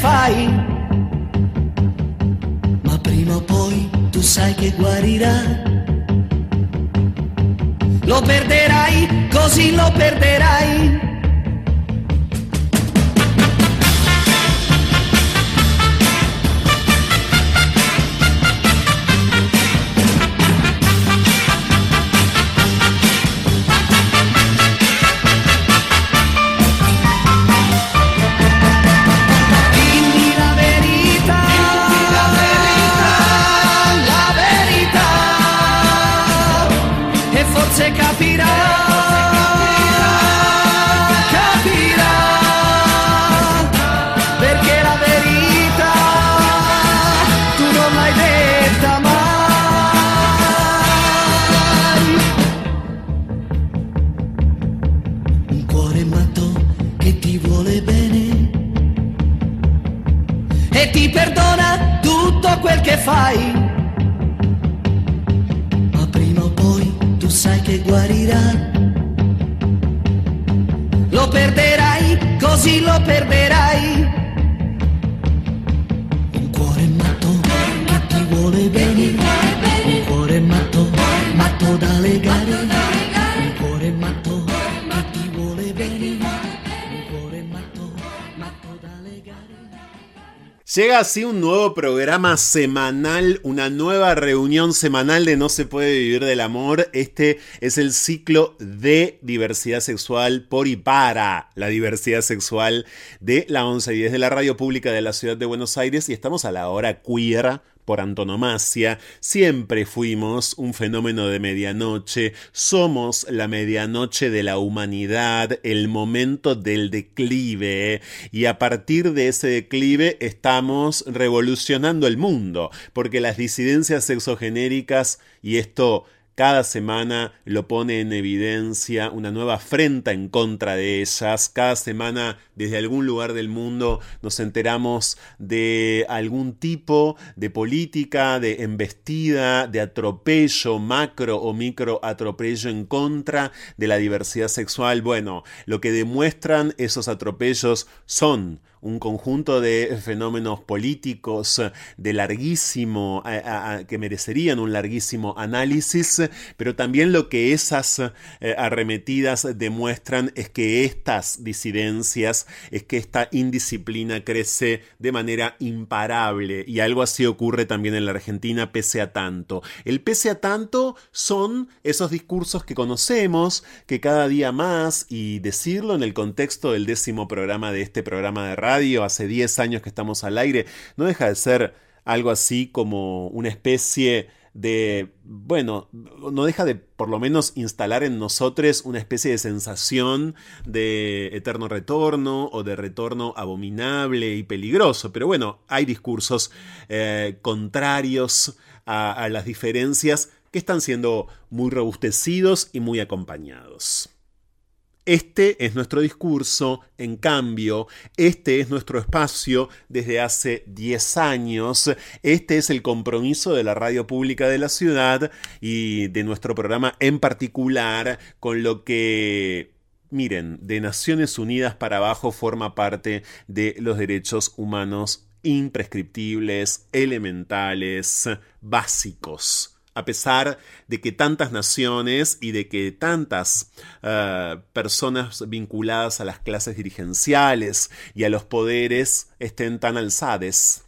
fai, ma prima o poi tu sai che guarirà. Lo perderai, così lo perderai per me Llega así un nuevo programa semanal, una nueva reunión semanal de No se puede vivir del amor. Este es el ciclo de diversidad sexual por y para la diversidad sexual de la 11 y 10 de la radio pública de la ciudad de Buenos Aires y estamos a la hora queer por antonomasia, siempre fuimos un fenómeno de medianoche, somos la medianoche de la humanidad, el momento del declive, y a partir de ese declive estamos revolucionando el mundo, porque las disidencias sexogenéricas, y esto cada semana lo pone en evidencia una nueva afrenta en contra de ellas. Cada semana desde algún lugar del mundo nos enteramos de algún tipo de política, de embestida, de atropello, macro o micro atropello en contra de la diversidad sexual. Bueno, lo que demuestran esos atropellos son un conjunto de fenómenos políticos de larguísimo, que merecerían un larguísimo análisis, pero también lo que esas eh, arremetidas demuestran es que estas disidencias, es que esta indisciplina crece de manera imparable y algo así ocurre también en la Argentina pese a tanto. El pese a tanto son esos discursos que conocemos, que cada día más, y decirlo en el contexto del décimo programa de este programa de radio, hace 10 años que estamos al aire, no deja de ser algo así como una especie de, bueno, no deja de por lo menos instalar en nosotros una especie de sensación de eterno retorno o de retorno abominable y peligroso. Pero bueno, hay discursos eh, contrarios a las diferencias que están siendo muy robustecidos y muy acompañados. Este es nuestro discurso, en cambio, este es nuestro espacio desde hace 10 años, este es el compromiso de la radio pública de la ciudad y de nuestro programa en particular con lo que miren, de Naciones Unidas para abajo forma parte de los derechos humanos imprescriptibles, elementales, básicos a pesar de que tantas naciones y de que tantas eh, personas vinculadas a las clases dirigenciales y a los poderes estén tan alzades,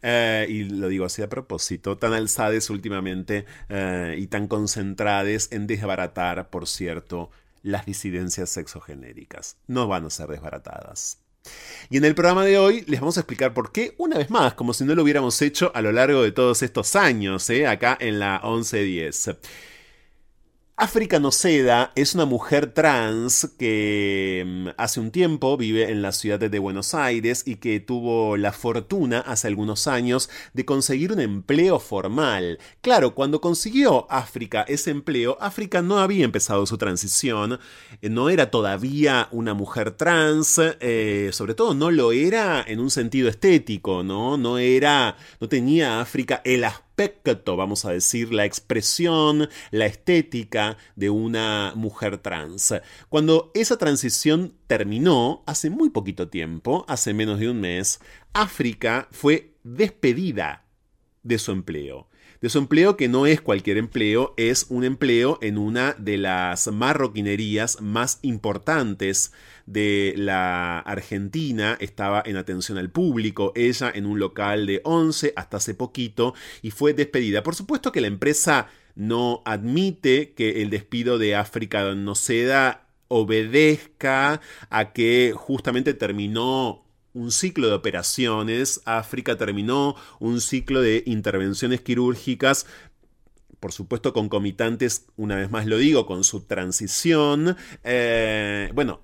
eh, y lo digo así a propósito, tan alzades últimamente eh, y tan concentradas en desbaratar, por cierto, las disidencias sexogenéricas. No van a ser desbaratadas. Y en el programa de hoy les vamos a explicar por qué, una vez más, como si no lo hubiéramos hecho a lo largo de todos estos años, ¿eh? acá en la 1110. África Noceda es una mujer trans que mm, hace un tiempo vive en la ciudad de Buenos Aires y que tuvo la fortuna hace algunos años de conseguir un empleo formal. Claro, cuando consiguió África ese empleo, África no había empezado su transición, eh, no era todavía una mujer trans, eh, sobre todo no lo era en un sentido estético, ¿no? No era, no tenía África el aspecto vamos a decir, la expresión, la estética de una mujer trans. Cuando esa transición terminó, hace muy poquito tiempo, hace menos de un mes, África fue despedida de su empleo de su empleo que no es cualquier empleo, es un empleo en una de las marroquinerías más importantes de la Argentina, estaba en atención al público, ella en un local de 11 hasta hace poquito y fue despedida. Por supuesto que la empresa no admite que el despido de África no Noceda obedezca a que justamente terminó un ciclo de operaciones, África terminó un ciclo de intervenciones quirúrgicas por supuesto concomitantes, una vez más lo digo, con su transición. Eh, bueno,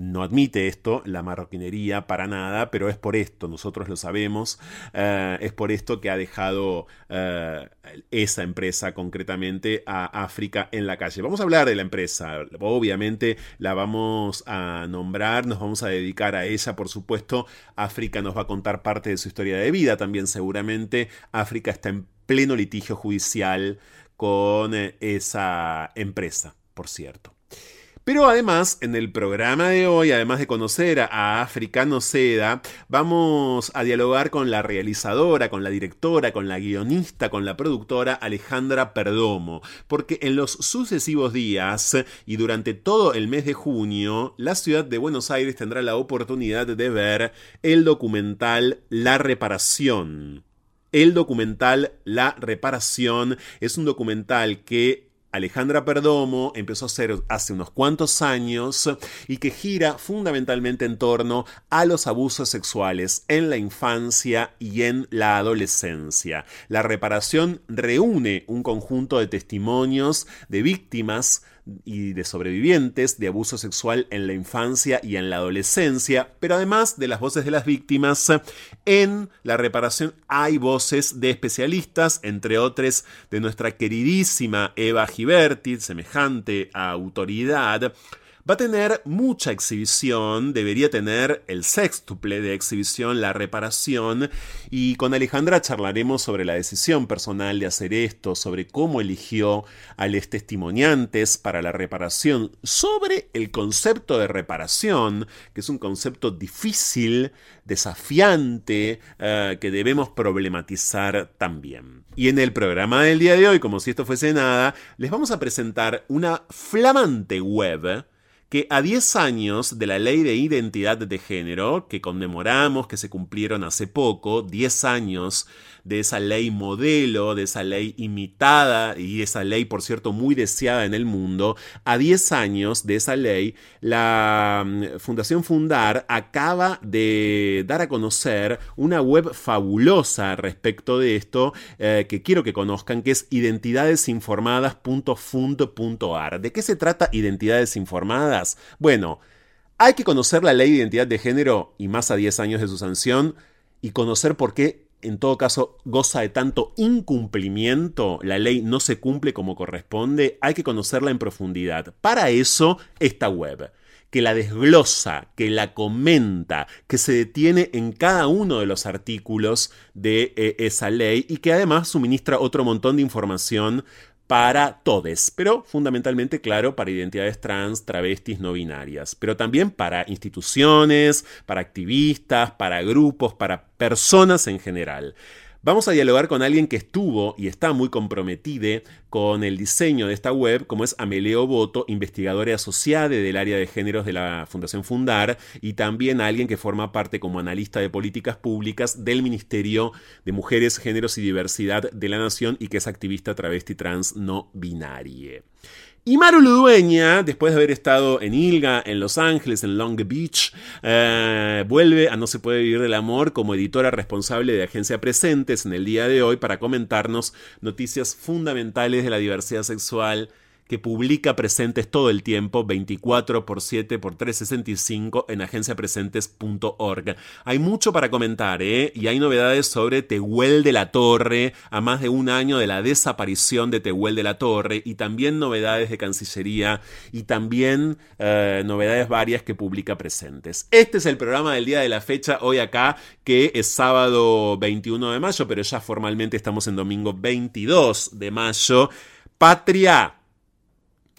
no admite esto, la marroquinería, para nada, pero es por esto, nosotros lo sabemos, eh, es por esto que ha dejado eh, esa empresa concretamente a África en la calle. Vamos a hablar de la empresa, obviamente la vamos a nombrar, nos vamos a dedicar a ella, por supuesto, África nos va a contar parte de su historia de vida también seguramente, África está en pleno litigio judicial con eh, esa empresa, por cierto. Pero además, en el programa de hoy, además de conocer a Africano Seda, vamos a dialogar con la realizadora, con la directora, con la guionista, con la productora Alejandra Perdomo, porque en los sucesivos días y durante todo el mes de junio, la ciudad de Buenos Aires tendrá la oportunidad de ver el documental La Reparación. El documental La Reparación es un documental que Alejandra Perdomo empezó a hacer hace unos cuantos años y que gira fundamentalmente en torno a los abusos sexuales en la infancia y en la adolescencia. La reparación reúne un conjunto de testimonios de víctimas y de sobrevivientes de abuso sexual en la infancia y en la adolescencia, pero además de las voces de las víctimas, en la reparación hay voces de especialistas, entre otros de nuestra queridísima Eva Giberti, semejante a autoridad, va a tener mucha exhibición, debería tener el sextuple de exhibición, la reparación, y con Alejandra charlaremos sobre la decisión personal de hacer esto, sobre cómo eligió a los testimoniantes para la reparación, sobre el concepto de reparación, que es un concepto difícil, desafiante, eh, que debemos problematizar también. Y en el programa del día de hoy, como si esto fuese nada, les vamos a presentar una flamante web que a 10 años de la ley de identidad de género, que conmemoramos, que se cumplieron hace poco, 10 años de esa ley modelo, de esa ley imitada y esa ley, por cierto, muy deseada en el mundo, a 10 años de esa ley, la mm, Fundación Fundar acaba de dar a conocer una web fabulosa respecto de esto eh, que quiero que conozcan, que es identidadesinformadas.fund.ar. ¿De qué se trata Identidades Informadas? Bueno, hay que conocer la ley de identidad de género y más a 10 años de su sanción y conocer por qué en todo caso goza de tanto incumplimiento, la ley no se cumple como corresponde, hay que conocerla en profundidad. Para eso, esta web, que la desglosa, que la comenta, que se detiene en cada uno de los artículos de eh, esa ley y que además suministra otro montón de información para todes, pero fundamentalmente, claro, para identidades trans, travestis, no binarias, pero también para instituciones, para activistas, para grupos, para personas en general. Vamos a dialogar con alguien que estuvo y está muy comprometido con el diseño de esta web, como es Ameleo Boto, investigadora asociada del área de géneros de la Fundación Fundar, y también alguien que forma parte como analista de políticas públicas del Ministerio de Mujeres, Géneros y Diversidad de la Nación y que es activista travesti trans no binaria. Y Maru Ludueña, después de haber estado en Ilga, en Los Ángeles, en Long Beach, eh, vuelve a No se puede vivir del amor como editora responsable de Agencia Presentes en el día de hoy para comentarnos noticias fundamentales de la diversidad sexual que publica presentes todo el tiempo, 24 por 7 por 365 en agenciapresentes.org. Hay mucho para comentar, ¿eh? Y hay novedades sobre Tehuel de la Torre, a más de un año de la desaparición de Tehuel de la Torre, y también novedades de Cancillería, y también eh, novedades varias que publica presentes. Este es el programa del día de la fecha, hoy acá, que es sábado 21 de mayo, pero ya formalmente estamos en domingo 22 de mayo. Patria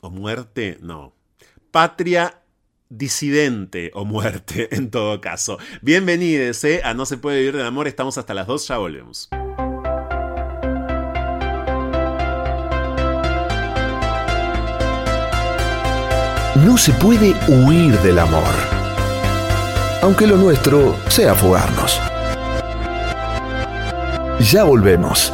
o muerte, no. Patria disidente o muerte en todo caso. Bienvenidos ¿eh? a No se puede vivir del amor, estamos hasta las 2, ya volvemos. No se puede huir del amor, aunque lo nuestro sea fugarnos. Ya volvemos.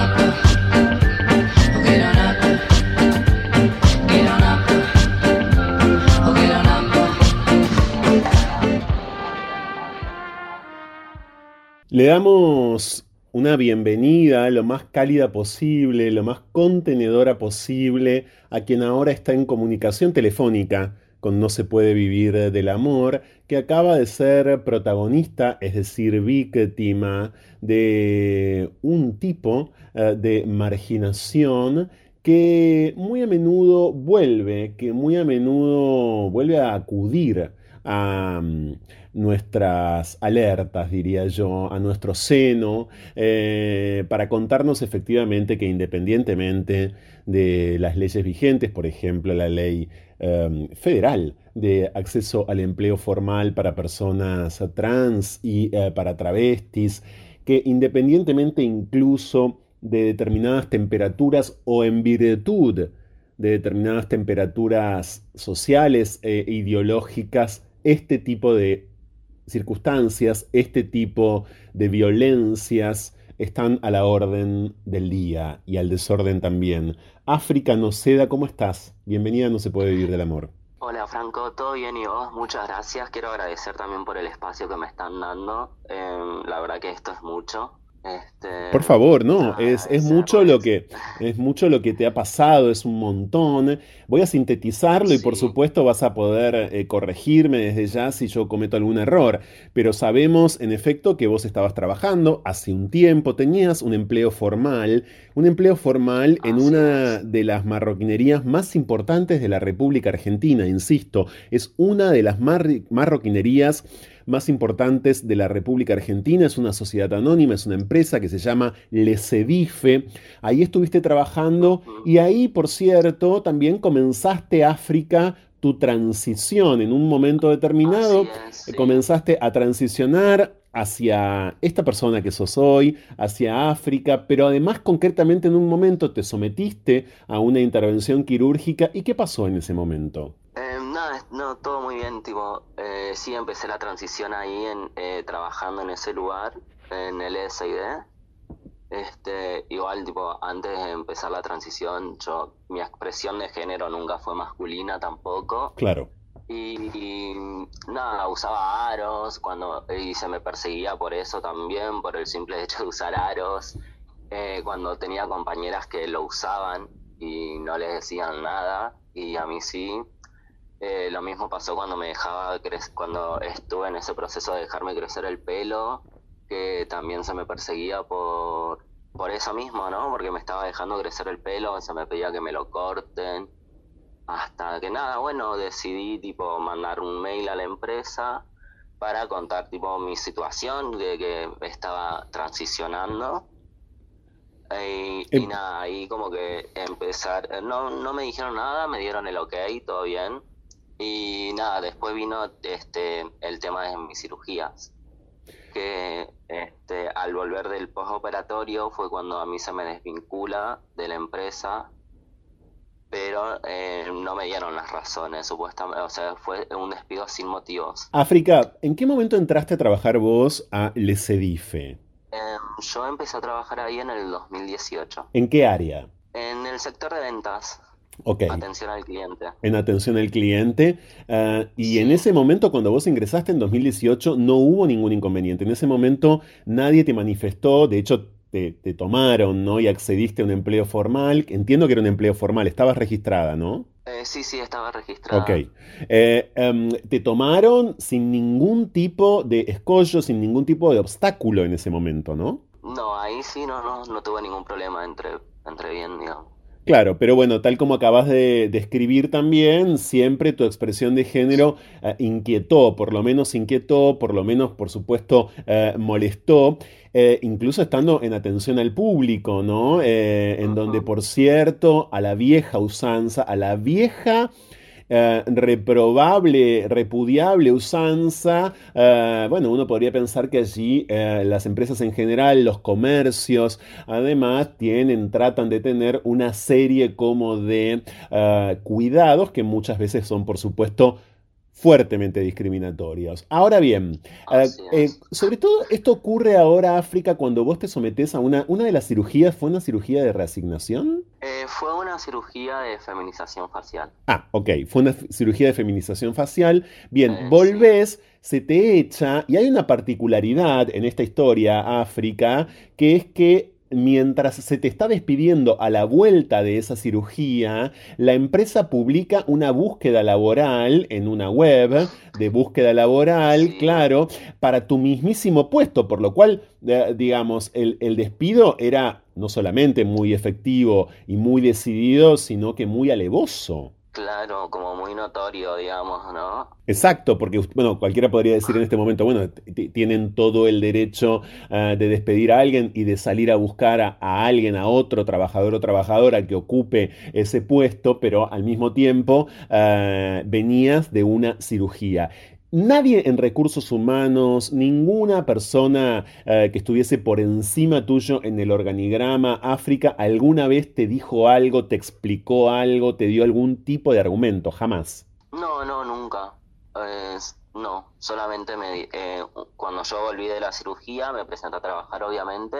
Le damos una bienvenida lo más cálida posible, lo más contenedora posible a quien ahora está en comunicación telefónica con No se puede vivir del amor, que acaba de ser protagonista, es decir, víctima de un tipo eh, de marginación que muy a menudo vuelve, que muy a menudo vuelve a acudir a mm, nuestras alertas, diría yo, a nuestro seno, eh, para contarnos efectivamente que independientemente de las leyes vigentes, por ejemplo, la ley em, federal de acceso al empleo formal para personas trans y eh, para travestis, que independientemente incluso de determinadas temperaturas o en virtud de determinadas temperaturas sociales e ideológicas, este tipo de circunstancias, este tipo de violencias están a la orden del día y al desorden también. África Noceda, ¿cómo estás? Bienvenida No se puede vivir del amor. Hola Franco, todo bien y vos, muchas gracias. Quiero agradecer también por el espacio que me están dando. Em, la verdad que esto es mucho. Este, Por favor, no, es, mucho lo que, es mucho lo que te ha pasado, es un montón. Voy a sintetizarlo y por supuesto vas a poder eh, corregirme desde ya si yo cometo algún error, pero sabemos en efecto que vos estabas trabajando hace un tiempo, tenías un empleo formal, un empleo formal en una de las marroquinerías más importantes de la República Argentina, insisto, es una de las marroquinerías más importantes de la República Argentina. Es una sociedad anónima, es una empresa que se llama Lesedife. Ahí estuviste trabajando y ahí, por cierto, también comenzaste África tu transición en un momento determinado, comenzaste a transicionar hacia esta persona que sos hoy, hacia África, pero además concretamente en un momento te sometiste a una intervención quirúrgica. ¿Y qué pasó en ese momento? nada, no, todo muy bien, tipo, eh, sí empecé la transición ahí en, eh, trabajando en ese lugar, en el SID. Este, igual, tipo, antes de empezar la transición, yo, mi expresión de género nunca fue masculina tampoco. Claro. Y, nada, usaba aros cuando y se me perseguía por eso también, por el simple hecho de usar aros. Eh, cuando tenía compañeras que lo usaban y no les decían nada, y a mí sí. Eh, lo mismo pasó cuando me dejaba cuando estuve en ese proceso de dejarme crecer el pelo, que también se me perseguía por, por eso mismo, ¿no? Porque me estaba dejando crecer el pelo, se me pedía que me lo corten. Hasta que nada, bueno, decidí tipo mandar un mail a la empresa para contar tipo mi situación de que estaba transicionando. Y, y, em nada, ahí como que empezar, no, no me dijeron nada, me dieron el ok, todo bien y nada, después vino este el tema de mis cirugías, que este, al volver del postoperatorio fue cuando a mí se me desvincula de la empresa, pero eh, no me dieron las razones, supuestamente, o sea, fue un despido sin motivos. África, ¿en qué momento entraste a trabajar vos a Lesedife? Eh, yo empecé a trabajar ahí en el 2018. ¿En qué área? En el sector de ventas. Atención al cliente. En atención al cliente. Ah, y en ese momento, cuando vos ingresaste en 2018, no hubo ningún inconveniente. En ese momento nadie te manifestó, de hecho te, tomaron, ¿no? Y accediste a un empleo formal. Entiendo que era un empleo formal, estabas registrada, ¿no? Eh, sí, sí, estaba registrada. Ok. Eh, em, te tomaron sin ningún tipo de escollo, sin ningún tipo de obstáculo en ese momento, ¿no? No, ahí sí no, no, no tuve ningún problema entre, entre bien, digamos. Claro, pero bueno, tal como acabas de describir también, siempre tu expresión de género eh, inquietó, por lo menos inquietó, por lo menos, por supuesto, eh, molestó, eh, incluso estando en atención al público, ¿no? en donde, por cierto, a la vieja usanza, a la vieja eh, reprobable, repudiable usanza, eh, bueno, uno podría pensar que allí eh, las empresas en general, los comercios, además tienen, tratan de tener una serie como de cuidados que muchas veces son, por supuesto, fuertemente discriminatorios. Ahora bien, eh, eh, sobre todo esto ocurre ahora, África, cuando vos te sometes a una, una de las cirugías, ¿fue una cirugía de reasignación? Eh, fue una cirugía de feminización facial. Ah, ok, fue una cirugía de feminización facial. Bien, volvés, se te echa, y hay una particularidad en esta historia, África, que es que mientras se te está despidiendo a la vuelta de esa cirugía, la empresa publica una búsqueda laboral en una web de búsqueda laboral, claro, para tu mismísimo puesto, por lo cual, eh, digamos, el, el despido era no solamente muy efectivo y muy decidido, sino que muy alevoso. Claro, como muy notorio, digamos, ¿no? Exacto, porque bueno, cualquiera podría decir en este momento, bueno, tienen todo el derecho uh, de despedir a alguien y de salir a buscar a, alguien, a otro trabajador o trabajadora que ocupe ese puesto, pero al mismo tiempo uh, venías de una cirugía. Nadie en recursos humanos, ninguna persona eh, que estuviese por encima tuyo en el organigrama África, alguna vez te dijo algo, te explicó algo, te dio algún tipo de argumento, jamás. No, no, nunca. No, solamente me, eh, cuando yo volví de la cirugía me presenté a trabajar, obviamente,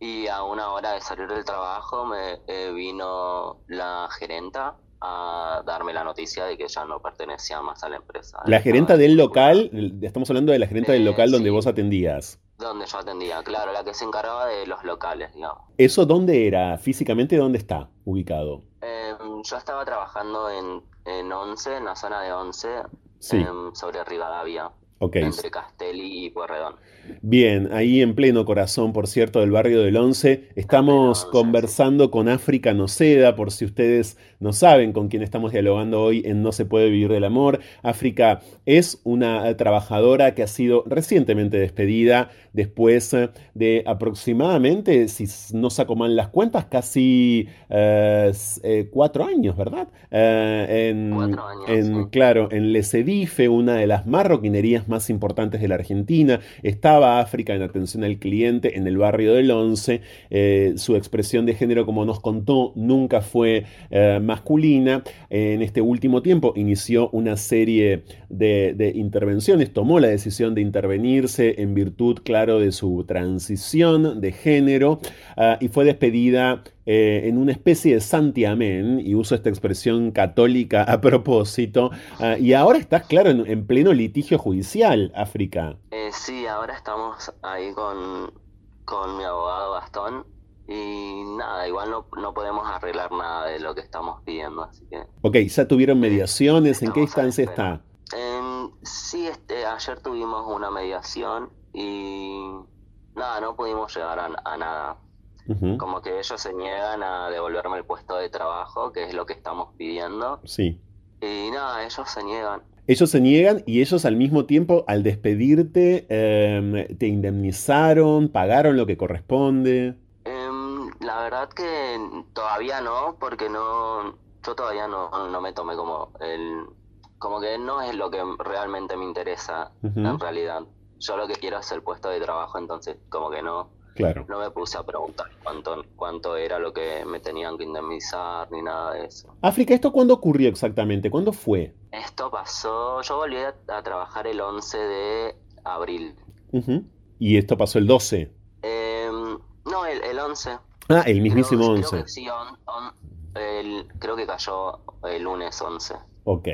y a una hora de salir del trabajo me eh, vino la gerenta a darme la noticia de que ya no pertenecía más a la empresa. La gerenta del local, estamos hablando de la gerenta del local donde sí, vos atendías. Donde yo atendía, claro, la que se encargaba de los locales, digamos. ¿Eso dónde era? Físicamente, ¿dónde está ubicado? Eh, yo estaba trabajando en, en Once, en la zona de Once, sí. eh, sobre Rivadavia. Okay. Entre Castelli y Pueyrredón. Bien, ahí en pleno corazón, por cierto, del barrio del Once, estamos Once, conversando sí. con África Noceda, por si ustedes no saben con quién estamos dialogando hoy en No se puede vivir del amor. África es una trabajadora que ha sido recientemente despedida después de aproximadamente, si no saco mal las cuentas, casi eh, eh, cuatro años, ¿verdad? Eh, en, cuatro años. En, sí. Claro, en Lesedife, una de las marroquinerías más importantes de la Argentina, estaba África en atención al cliente en el barrio del Once. Eh, su expresión de género, como nos contó, nunca fue eh, masculina. En este último tiempo inició una serie de, intervenciones, tomó la decisión de intervenirse en virtud, claro, de su transición de género uh, y fue despedida eh, en una especie de santiamén, y uso esta expresión católica a propósito, uh, y ahora estás, claro, en, en, pleno litigio judicial, África. Eh, sí, ahora estamos ahí con, con mi abogado Gastón, y nada, igual no, no, podemos arreglar nada de lo que estamos pidiendo, así que... Ok, ¿ya tuvieron mediaciones? ¿En qué instancia está? Sí, este, ayer tuvimos una mediación y nada, no pudimos llegar a, a nada. Uh -huh. Como que ellos se niegan a devolverme el puesto de trabajo, que es lo que estamos pidiendo. Sí. Y nada, ellos se niegan. Ellos se niegan y ellos al mismo tiempo, al despedirte, eh, te indemnizaron, pagaron lo que corresponde. Eh, la verdad que todavía no, porque no, yo todavía no, no me tomé como el, como que no es lo que realmente me interesa uh -huh. en realidad. Yo lo que quiero es el puesto de trabajo, entonces como que no, Claro. No me puse a preguntar cuánto, cuánto era lo que me tenían que indemnizar ni nada de eso. África, ¿esto cuándo ocurrió exactamente? ¿Cuándo fue? Esto pasó, yo volví a, a trabajar el 11 de abril. Uh -huh. ¿Y esto pasó el 12? Eh, no, el, el, 11. Ah, el mismísimo creo, 11. Creo que sí, on, on, el, creo que cayó el lunes 11. Ok,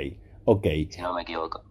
ok. Si no me equivoco.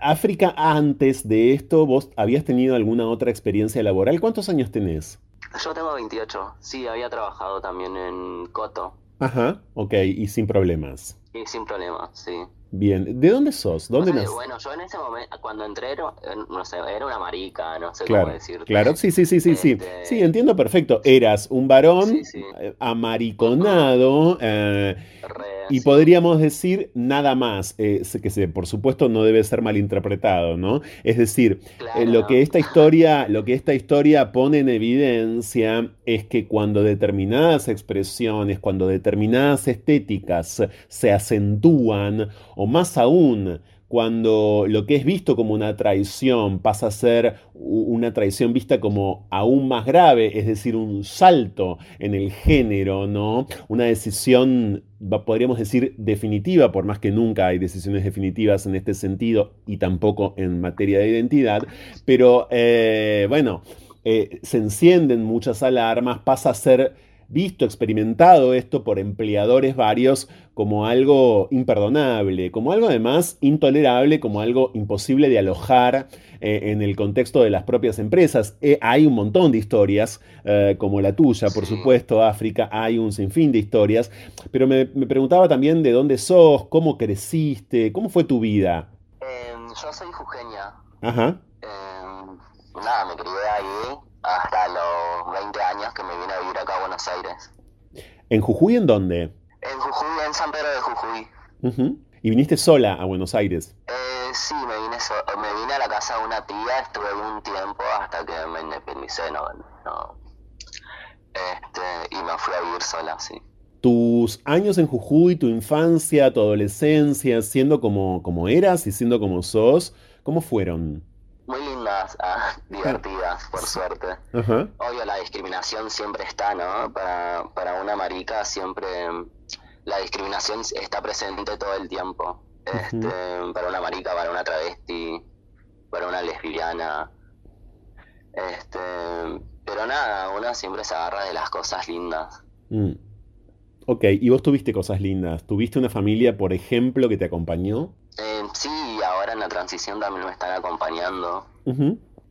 África, antes de esto, ¿vos habías tenido alguna otra experiencia laboral? ¿Cuántos años tenés? Yo tengo 28. Sí, había trabajado también en Coto. Ajá, ok, y sin problemas. Y sin problemas, sí. Bien, ¿de dónde sos? ¿Dónde o sea, nací? Bueno, yo en ese momento, cuando entré, no sé, era una marica, no sé claro, cómo decirte. Claro, sí, sí, sí, sí, este... sí. Sí, entiendo perfecto. Eras un varón sí, sí. amariconado eh, Re, y sí. podríamos decir nada más, eh, que se, por supuesto no debe ser malinterpretado, ¿no? Es decir, claro. eh, lo que esta historia, lo que esta historia pone en evidencia es que cuando determinadas expresiones, cuando determinadas estéticas se acentúan o más aún cuando lo que es visto como una traición pasa a ser una traición vista como aún más grave, es decir, un salto en el género, ¿no? Una decisión, podríamos decir, definitiva, por más que nunca hay decisiones definitivas en este sentido y tampoco en materia de identidad, pero eh, bueno, eh, se encienden muchas alarmas, pasa a ser visto, experimentado esto por empleadores varios como algo imperdonable, como algo además intolerable, como algo imposible de alojar eh, en el contexto de las propias empresas. Eh, hay un montón de historias, eh, como la tuya, por supuesto, África, hay un sinfín de historias, pero me, me preguntaba también de dónde sos, cómo creciste, cómo fue tu vida. Eh, yo soy jujeña. Ajá, Eh, nada, me crié ahí hasta los 20 años que me vine a vivir acá a Buenos Aires. ¿en Jujuy en dónde? En Jujuy, en San Pedro de Jujuy. ¿Y viniste sola a Buenos Aires? Eh, sí, me vine, me vine a la casa de una tía, estuve un tiempo hasta que me independicé, no, no. Este, y me fui a vivir sola, sí. Tus años en Jujuy, tu infancia, tu adolescencia, siendo como, como eras y siendo como sos, ¿cómo fueron? Ah, divertidas, por suerte. Obvio, la discriminación siempre está, ¿no? Para, para una marica siempre la discriminación está presente todo el tiempo. Este, para una marica, para una travesti, para una lesbiana. Este, pero nada, una siempre se agarra de las cosas lindas. Mm. Ok, ¿y vos tuviste cosas lindas? ¿Tuviste una familia, por ejemplo, que te acompañó? Eh, sí, en la transición también me están acompañando.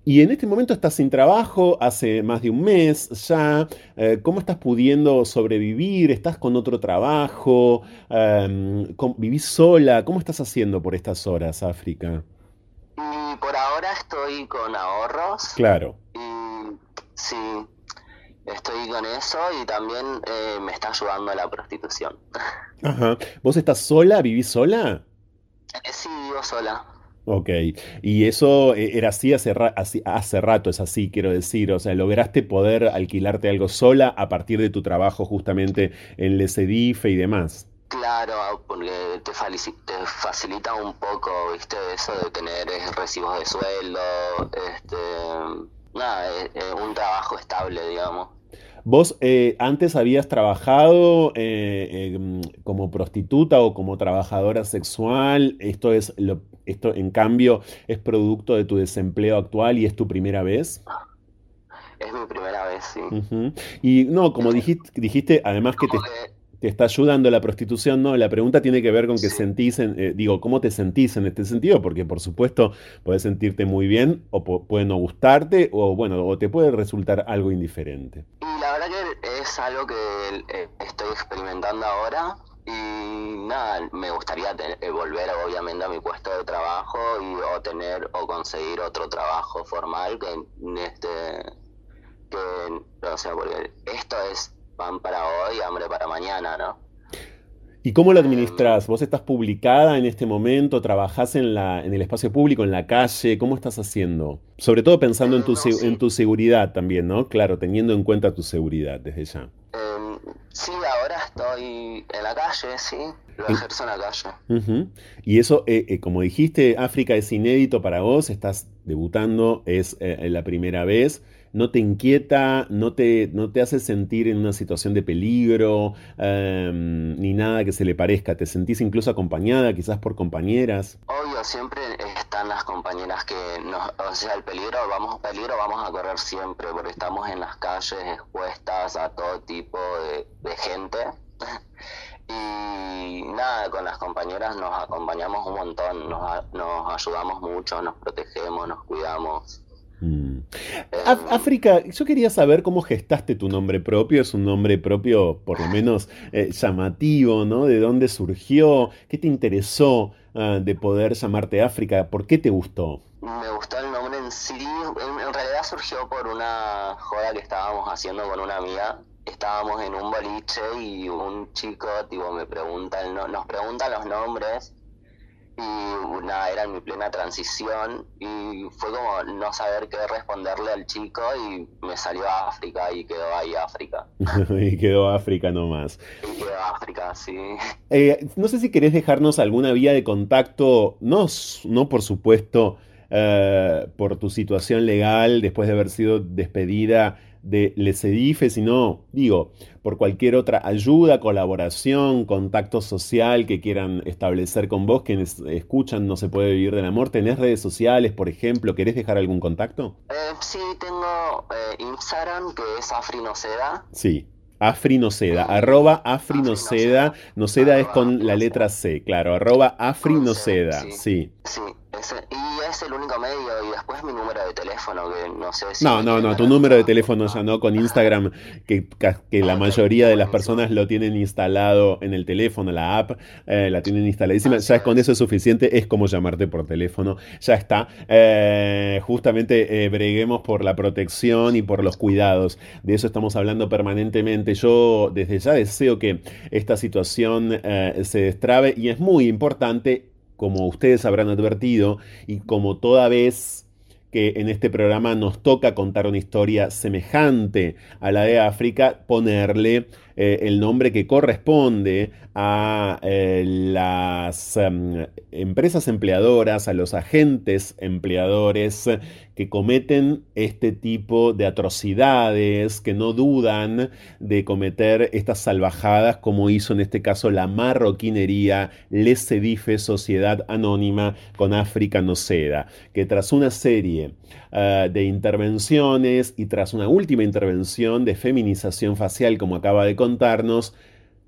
Y en este momento estás sin trabajo, hace más de un mes ya. Eh, ¿Cómo estás pudiendo sobrevivir? ¿Estás con otro trabajo? Em, ¿Vivís sola? ¿Cómo estás haciendo por estas horas, África? Y por ahora estoy con ahorros. Claro. Y sí, estoy con eso y también eh, me está ayudando la prostitución. Ajá. ¿Vos estás sola? ¿Vivís sola? Eh, sí, vivo sola. Ok, y eso eh, era así hace, hace, rato, es así, quiero decir, o sea, lograste poder alquilarte algo sola a partir de tu trabajo justamente en Lecedife y demás. Claro, porque te, facilita un poco, viste, eso de tener eh, recibos de sueldo, este, nada, un trabajo estable, digamos. Vos eh, antes habías trabajado eh, em, como prostituta o como trabajadora sexual. Esto es lo, esto en cambio es producto de tu desempleo actual y es tu primera vez. Es mi primera vez, sí. Y no, como dijiste, dijiste además que te te está ayudando la prostitución, no, la pregunta tiene que ver con que sentís, eh, digo, ¿cómo te sentís en este sentido? Porque por supuesto puedes sentirte muy bien o puede no gustarte o bueno, o te puede resultar algo indiferente. Y la verdad que es algo que eh, estoy experimentando ahora y nada, me gustaría eh, volver obviamente a mi puesto de trabajo y o tener o conseguir otro trabajo formal que este que o sea, porque esto es pan para hoy, hambre para mañana, ¿no? ¿Y cómo lo administras? ¿Vos estás publicada en este momento? ¿Trabajás en, la, en el espacio público, en la calle? ¿Cómo estás haciendo? Sobre todo pensando en, tu, en tu seguridad también, ¿no? Claro, teniendo en cuenta tu seguridad desde ya. Em, sí, ahora estoy en la calle, sí. Lo ejerzo en la calle. Y eso, eh, eh, como dijiste, África es inédito para vos, estás debutando, es eh, la primera vez no te inquieta, no te, no te hace sentir en una situación de peligro, em, ni nada que se le parezca. ¿Te sentís incluso acompañada, quizás por compañeras? Obvio, siempre están las compañeras que nos, o sea, el peligro, vamos, peligro vamos a correr siempre, porque estamos en las calles expuestas a todo tipo de, gente. y nada, con las compañeras nos acompañamos un montón, nos, nos ayudamos mucho, nos protegemos, nos cuidamos. Mm. África, yo quería saber cómo gestaste tu nombre propio. Es un nombre propio, por lo menos, eh, llamativo, ¿no? ¿De dónde surgió? ¿Qué te interesó ah, de poder llamarte África? ¿Por qué te gustó? Me gustó el nombre en sí. En, realidad surgió por una joda que estábamos haciendo con una amiga. Estábamos en un boliche y un chico, tipo, me pregunta, nos pregunta los nombres y nada, era en mi plena transición y fue como no saber qué responderle al chico y me salió a África y quedó ahí África. y quedó África nomás. Y quedó África, sí. Eh, no sé si querés dejarnos alguna vía de contacto, no, no por supuesto eh, por tu situación legal después de haber sido despedida de Lecedife, sino, digo, por cualquier otra ayuda, colaboración, contacto social que quieran establecer con vos, quienes escuchan No se puede vivir del amor. ¿Tenés redes sociales, por ejemplo? ¿Querés dejar algún contacto? Eh, sí, tengo eh, Instagram, que es Afrinoceda. Sí. Afrinoceda, arroba Afrinoceda, Noceda es con la letra C, claro, arroba Afrinoceda, sí. Sí, y es el único medio y después mi número de teléfono que no sé si... No, no, no, tu número de teléfono ya no con Instagram, que, la mayoría de las personas lo tienen instalado en el teléfono, la app eh, la tienen instaladísima, ya con eso es suficiente, es como llamarte por teléfono, ya está. Eh, justamente eh, breguemos por la protección y por los cuidados, de eso estamos hablando permanentemente. Yo desde ya deseo que esta situación eh, se destrabe y es muy importante, como ustedes habrán advertido, y como toda vez que en este programa nos toca contar una historia semejante a la de África, ponerle eh, el nombre que corresponde a eh, las em, empresas empleadoras, a los agentes empleadores que cometen este tipo de atrocidades, que no dudan de cometer estas salvajadas como hizo en este caso la marroquinería Les Sedife Sociedad Anónima con África No Seda, que tras una serie eh, de intervenciones y tras una última intervención de feminización facial como acaba de contarnos,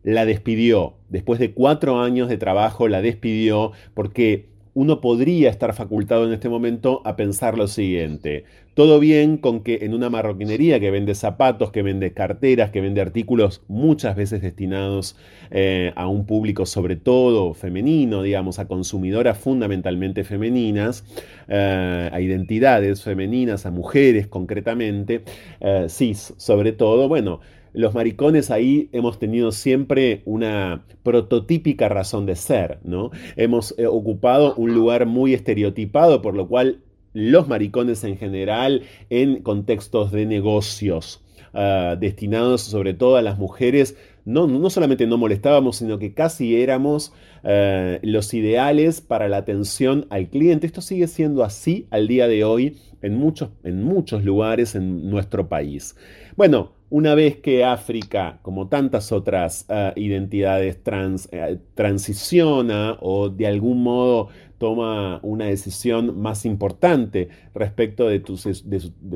la despidió. Después de cuatro años de trabajo, la despidió porque uno podría estar facultado en este momento a pensar lo siguiente. Todo bien con que en una marroquinería que vende zapatos, que vende carteras, que vende artículos muchas veces destinados eh, a un público sobre todo femenino, digamos, a consumidoras fundamentalmente femeninas, eh, a identidades femeninas, a mujeres concretamente, eh, cis sobre todo, bueno, los maricones ahí hemos tenido siempre una prototípica razón de ser, ¿no? Hemos eh, ocupado un lugar muy estereotipado, por lo cual los maricones en general en contextos de negocios ah, destinados sobre todo a las mujeres, no, no solamente no molestábamos, sino que casi éramos eh, los ideales para la atención al cliente. Esto sigue siendo así al día de hoy en muchos, en muchos lugares en nuestro país. Bueno, una vez que África, como tantas otras ah, identidades trans, eh, transiciona o de algún modo toma una decisión más importante respecto de,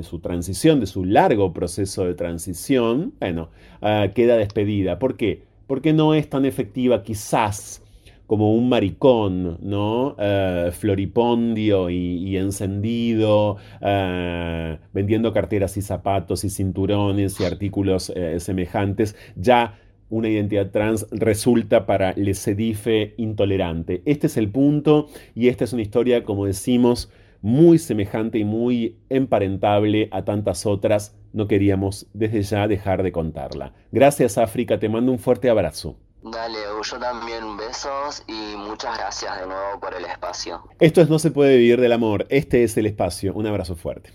su, transición, de su largo proceso de transición, bueno, ah, queda despedida. ¿Por qué? Porque no es tan efectiva quizás como un maricón, ¿no? Eh, floripondio y, encendido, eh, vendiendo carteras y zapatos y cinturones y artículos eh, semejantes, ya una identidad trans resulta para Le Sedife intolerante. Este es el punto y esta es una historia, como decimos, muy semejante y muy emparentable a tantas otras. No queríamos desde ya dejar de contarla. Gracias África, te mando un fuerte abrazo. Dale, yo también besos y muchas gracias de nuevo por el espacio. Esto es No se puede vivir del amor, este es el espacio. Un abrazo fuerte.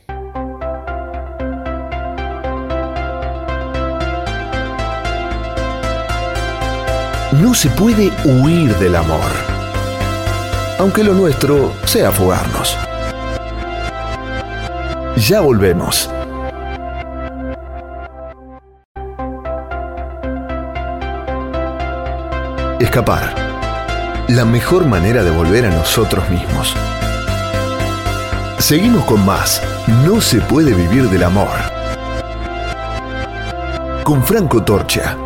No se puede huir del amor, aunque lo nuestro sea fugarnos. Ya volvemos. La mejor manera de volver a nosotros mismos. Seguimos con más. No se puede vivir del amor. Con Franco Torcha.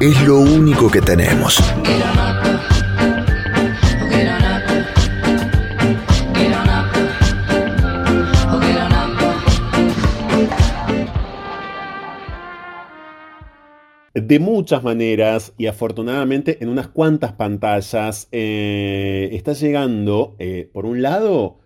Es lo único que tenemos. de muchas maneras y afortunadamente en unas cuantas pantallas eh, está llegando, eh, por un lado,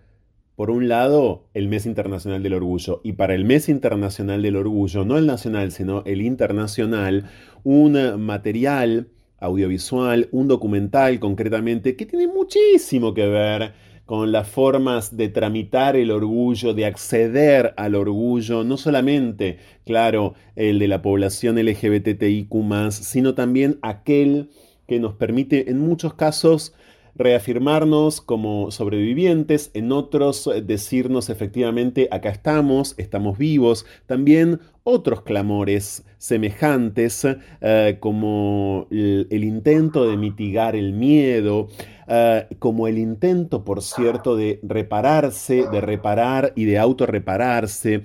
por un lado, el Mes Internacional del Orgullo. Y para el Mes Internacional del Orgullo, no el nacional, sino el internacional, un material audiovisual, un documental concretamente, que tiene muchísimo que ver con las formas de tramitar el orgullo, de acceder al orgullo, no solamente, claro, el de la población LGBTIQ, sino también aquel que nos permite en muchos casos reafirmarnos como sobrevivientes, en otros eh, decirnos efectivamente acá estamos, estamos vivos, también otros clamores semejantes eh, como el, intento de mitigar el miedo, eh, como el intento, por cierto, de repararse, de reparar y de autorrepararse,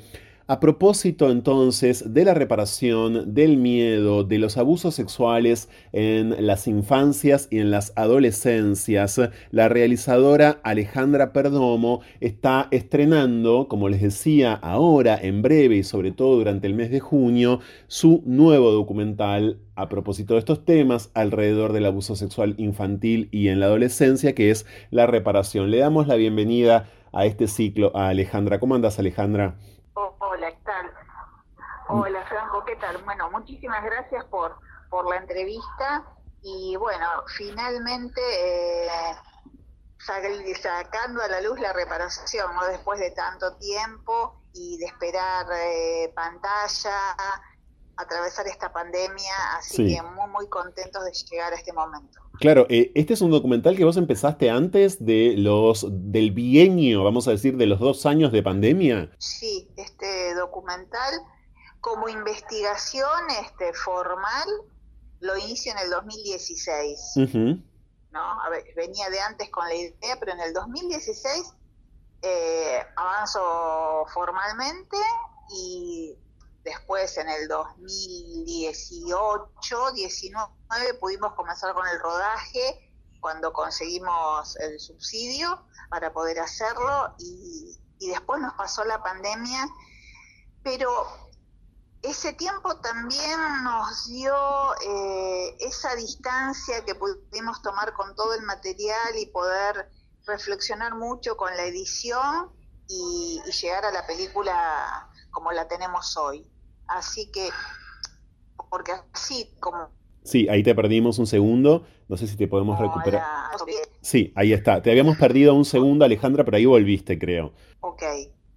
a propósito entonces de la reparación, del miedo, de los abusos sexuales en las infancias y en las adolescencias, la realizadora Alejandra Perdomo está estrenando, como les decía ahora, en breve y sobre todo durante el mes de junio, su nuevo documental a propósito de estos temas alrededor del abuso sexual infantil y en la adolescencia, que es la reparación. Le damos la bienvenida a este ciclo a Alejandra. ¿Cómo andas, Alejandra? Hola, ¿qué tal? Hola, Franco, ¿qué tal? Bueno, muchísimas gracias por, por la entrevista y bueno, finalmente eh, sacando a la luz la reparación, ¿no? Después de tanto tiempo y de esperar eh, pantalla, atravesar esta pandemia, así que muy, muy contentos de llegar a este momento. Claro, eh, este es un documental que vos empezaste antes de los del bienio, vamos a decir, de los dos años de pandemia. Sí, este documental como investigación este, formal lo inicio en el 2016. ¿no? venía de antes con la idea, pero en el 2016 eh, avanzo formalmente y Después, en el 2018, 19, pudimos comenzar con el rodaje cuando conseguimos el subsidio para poder hacerlo y, después nos pasó la pandemia, pero ese tiempo también nos dio eh, esa distancia que pudimos tomar con todo el material y poder reflexionar mucho con la edición y llegar a la película como la tenemos hoy. Así que, porque así como... Sí, ahí te perdimos un segundo. No sé si te podemos recuperar. Sí, ahí está. Te habíamos perdido un segundo, Alejandra, pero ahí volviste, creo. Ok.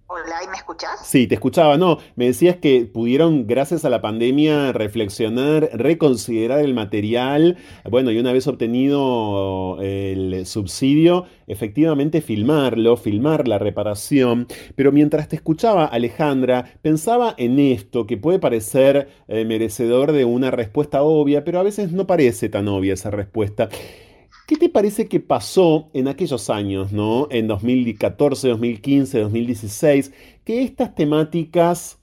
Hola, ¿y me escuchás? Sí, te escuchaba, no. Me decías que pudieron, gracias a la pandemia, reflexionar, reconsiderar el material. Bueno, y una vez obtenido el subsidio, efectivamente filmarlo, filmar la reparación. Pero mientras te escuchaba, Alejandra, pensaba en esto que puede parecer eh, merecedor de una respuesta obvia, pero a veces no parece tan obvia esa respuesta. ¿Qué te parece que pasó en aquellos años, ¿no? En 2014, 2015, 2016, que estas temáticas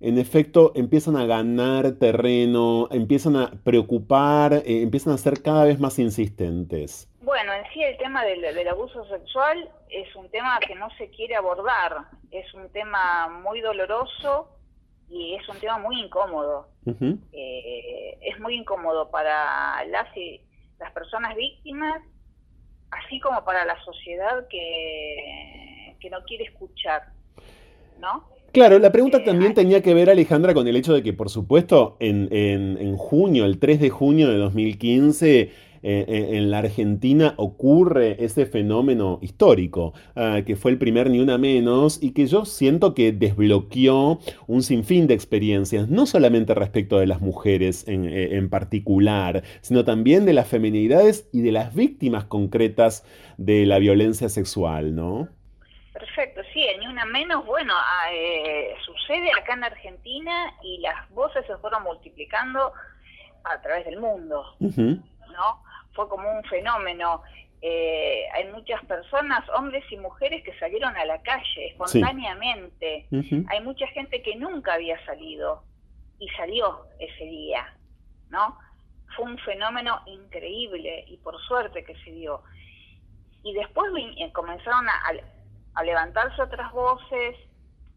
en efecto empiezan a ganar terreno, empiezan a preocupar, eh, empiezan a ser cada vez más insistentes? Bueno, en sí el tema del, abuso sexual es un tema que no se quiere abordar, es un tema muy doloroso y es un tema muy incómodo. Eh, es muy incómodo para las las personas víctimas, así como para la sociedad que, que no quiere escuchar, ¿no? Claro, la pregunta eh, también tenía que ver, Alejandra, con el hecho de que, por supuesto, en, en, junio, el 3 de junio de 2015, en la Argentina ocurre ese fenómeno histórico, ah, que fue el primer Ni Una Menos, y que yo siento que desbloqueó un sinfín de experiencias, no solamente respecto de las mujeres en, en particular, sino también de las feminidades y de las víctimas concretas de la violencia sexual, ¿no? Perfecto, sí, Ni Una Menos, bueno, ah, eh, sucede acá en Argentina y las voces se fueron multiplicando a través del mundo, ¿no? Fue como un fenómeno. Eh, hay muchas personas, hombres y mujeres, que salieron a la calle espontáneamente. Hay mucha gente que nunca había salido y salió ese día, ¿no? Fue un fenómeno increíble y por suerte que se dio. Y después eh, comenzaron a, levantarse otras voces,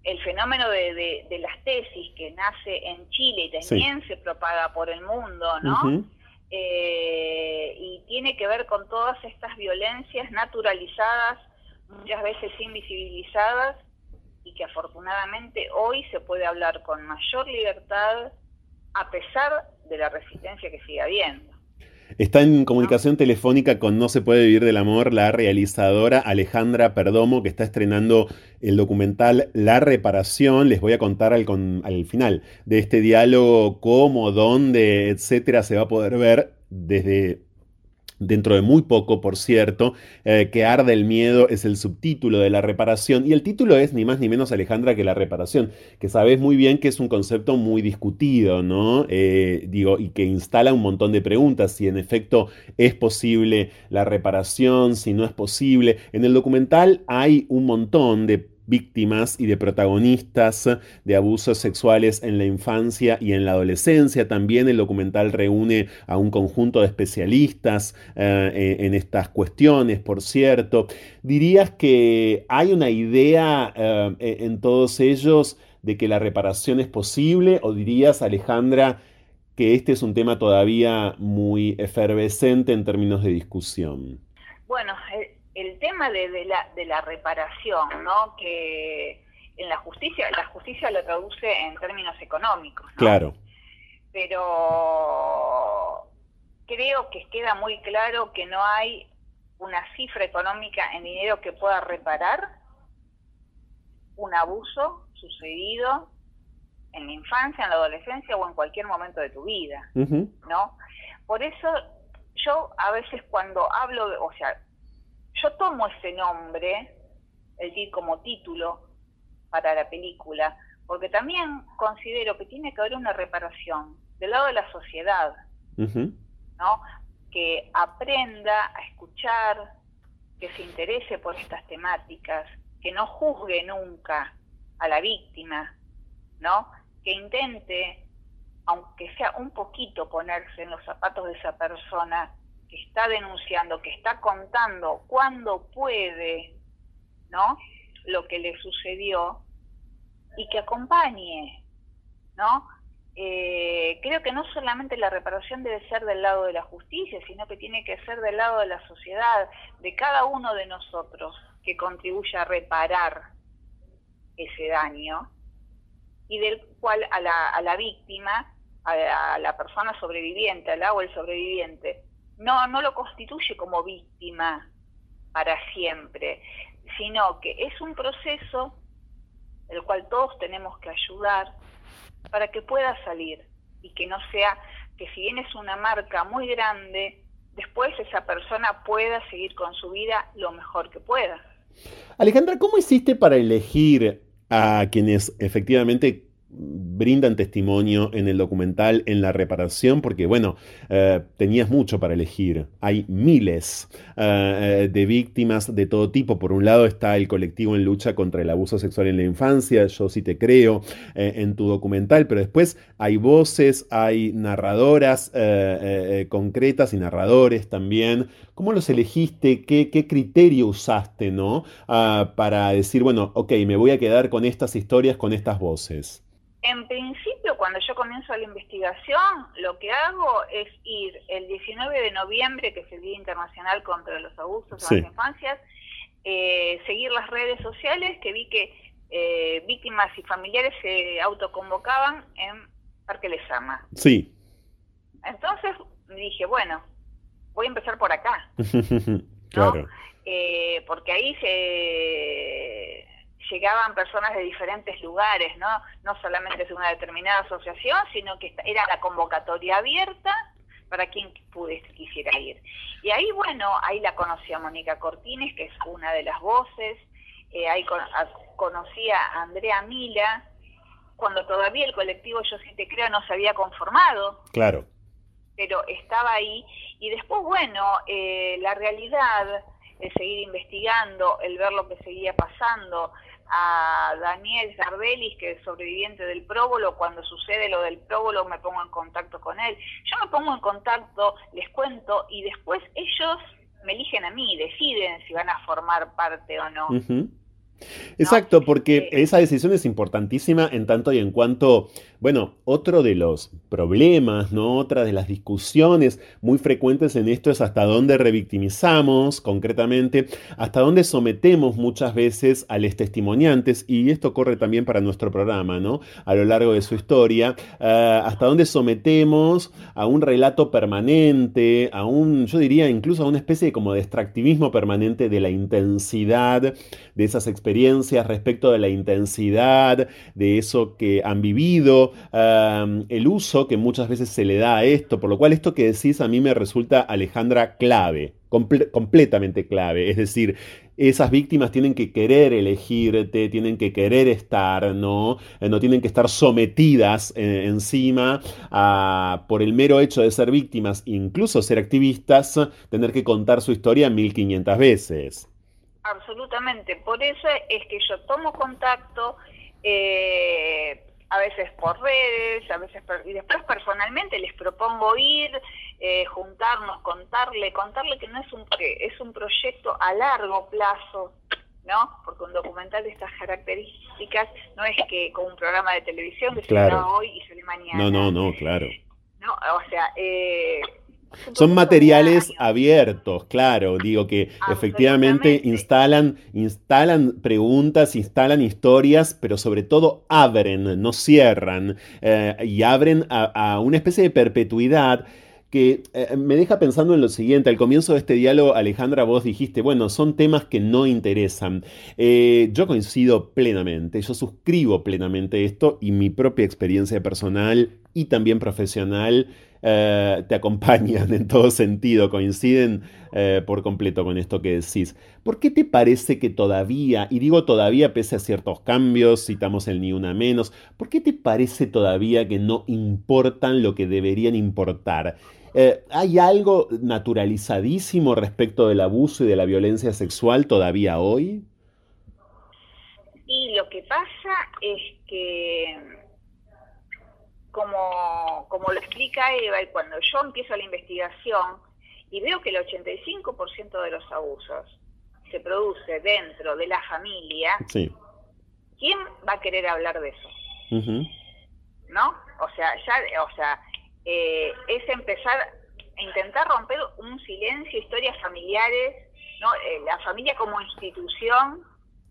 el fenómeno de, las tesis que nace en Chile y también se propaga por el mundo, ¿no? Eh, y tiene que ver con todas estas violencias naturalizadas, muchas veces invisibilizadas, y que afortunadamente hoy se puede hablar con mayor libertad a pesar de la resistencia que sigue habiendo. Está en comunicación telefónica con No se puede vivir del amor la realizadora Alejandra Perdomo, que está estrenando el documental La reparación. Les voy a contar al, al final de este diálogo cómo, dónde, etcétera, se va a poder ver desde dentro de muy poco, por cierto, eh, que arde el miedo es el subtítulo de la reparación y el título es ni más ni menos Alejandra que la reparación, que sabes muy bien que es un concepto muy discutido, ¿no? Eh, digo, y que instala un montón de preguntas, si en efecto es posible la reparación, si no es posible. En el documental hay un montón de víctimas y de protagonistas de abusos sexuales en la infancia y en la adolescencia. También el documental reúne a un conjunto de especialistas eh, en estas cuestiones, por cierto. ¿Dirías que hay una idea eh, en todos ellos de que la reparación es posible o dirías, Alejandra, que este es un tema todavía muy efervescente en términos de discusión? Bueno, eh, el tema de, la, de la reparación, ¿no? Que en la justicia, la justicia lo traduce en términos económicos, ¿no? Claro. Pero creo que queda muy claro que no hay una cifra económica en dinero que pueda reparar un abuso sucedido en la infancia, en la adolescencia o en cualquier momento de tu vida, ¿no? Por eso yo a veces cuando hablo, o sea, yo tomo ese nombre, es decir, como título para la película, porque también considero que tiene que haber una reparación del lado de la sociedad, ¿no? Que aprenda a escuchar, que se interese por estas temáticas, que no juzgue nunca a la víctima, ¿no? Que intente, aunque sea un poquito, ponerse en los zapatos de esa persona que está denunciando, que está contando cuándo puede, ¿no? Lo que le sucedió y que acompañe, ¿no? Eh, creo que no solamente la reparación debe ser del lado de la justicia, sino que tiene que ser del lado de la sociedad, de cada uno de nosotros que contribuya a reparar ese daño y del cual a la, a la víctima, a la, persona sobreviviente, al agua el sobreviviente, no, no lo constituye como víctima para siempre, sino que es un proceso el cual todos tenemos que ayudar para que pueda salir y que no sea que si bien es una marca muy grande, después esa persona pueda seguir con su vida lo mejor que pueda. Alejandra, ¿cómo hiciste para elegir a quienes efectivamente brindan testimonio en el documental en la reparación, porque bueno, eh, tenías mucho para elegir. Hay miles eh, eh, de víctimas de todo tipo. Por un lado está el colectivo en lucha contra el abuso sexual en la infancia, yo sí te creo en tu documental, pero después hay voces, hay narradoras concretas y narradores también. ¿Cómo los elegiste? ¿Qué, qué criterio usaste, no? Ah, para decir, bueno, ok, me voy a quedar con estas historias, con estas voces. En principio, cuando yo comienzo la investigación, lo que hago es ir el 19 de noviembre, que es el Día Internacional contra los Abusos en las Infancias, eh, seguir las redes sociales, que vi que eh, víctimas y familiares se autoconvocaban en Parque Lesama. Sí. Entonces dije, bueno, voy a empezar por acá. claro. Eh, porque ahí se llegaban personas de diferentes lugares, ¿no? No solamente de una determinada asociación, sino que era la convocatoria abierta para quien pudiese, quisiera ir. Y ahí, bueno, ahí la conocí a Mónica Cortines, que es una de las voces, eh, ahí conocí a Andrea Mila, cuando todavía el colectivo Yo sí te creo no se había conformado. Claro. Pero estaba ahí. Y después, bueno, eh, la realidad, el seguir investigando, el ver lo que seguía pasando, a Daniel Sarbelis, que es sobreviviente del próbolo, cuando sucede lo del próbolo me pongo en contacto con él. Yo me pongo en contacto, les cuento y después ellos me eligen a mí, deciden si van a formar parte o no. Exacto, porque esa decisión es importantísima en tanto y en cuanto, bueno, otro de los problemas, ¿no? Otra de las discusiones muy frecuentes en esto es hasta dónde revictimizamos, concretamente, hasta dónde sometemos muchas veces a los testimoniantes, y esto corre también para nuestro programa, ¿no? A lo largo de su historia, eh, hasta dónde sometemos a un relato permanente, a un, yo diría, incluso a una especie de como de extractivismo permanente de la intensidad de esas experiencias experiencias respecto de la intensidad, de eso que han vivido, el uso que muchas veces se le da a esto, por lo cual esto que decís a mí me resulta, Alejandra, clave, completamente clave. Es decir, esas víctimas tienen que querer elegirte, tienen que querer estar, ¿no? Eh, no tienen que estar sometidas eh, encima a, por el mero hecho de ser víctimas, incluso ser activistas, tener que contar su historia 1500 veces. Absolutamente, por eso es que yo tomo contacto, eh, a veces por redes, a veces y después personalmente les propongo ir, eh, juntarnos, contarle, contarle que no es un es un proyecto a largo plazo, ¿no? Porque un documental de estas características no es que con un programa de televisión que se graba hoy y sale mañana. No, no, no, claro. No, o sea, eh, son materiales abiertos, claro, digo que efectivamente instalan, instalan preguntas, instalan historias, pero sobre todo abren, no cierran, eh, y abren a, una especie de perpetuidad que eh, me deja pensando en lo siguiente. Al comienzo de este diálogo, Alejandra, vos dijiste, bueno, son temas que no interesan. Eh, yo coincido plenamente, yo suscribo plenamente esto y mi propia experiencia personal y también profesional eh, te acompañan en todo sentido, coinciden eh, por completo con esto que decís. ¿Por qué te parece que todavía, y digo todavía pese a ciertos cambios, citamos el ni una menos, ¿por qué te parece todavía que no importan lo que deberían importar? Eh, ¿Hay algo naturalizadísimo respecto del abuso y de la violencia sexual todavía hoy? Y lo que pasa es que como, como lo explica Eva, y cuando yo empiezo la investigación y veo que el 85% de los abusos se produce dentro de la familia, ¿quién va a querer hablar de eso? ¿No? O sea, ya, o sea, eh, es empezar a intentar romper un silencio, historias familiares, ¿no? Eh, la familia como institución,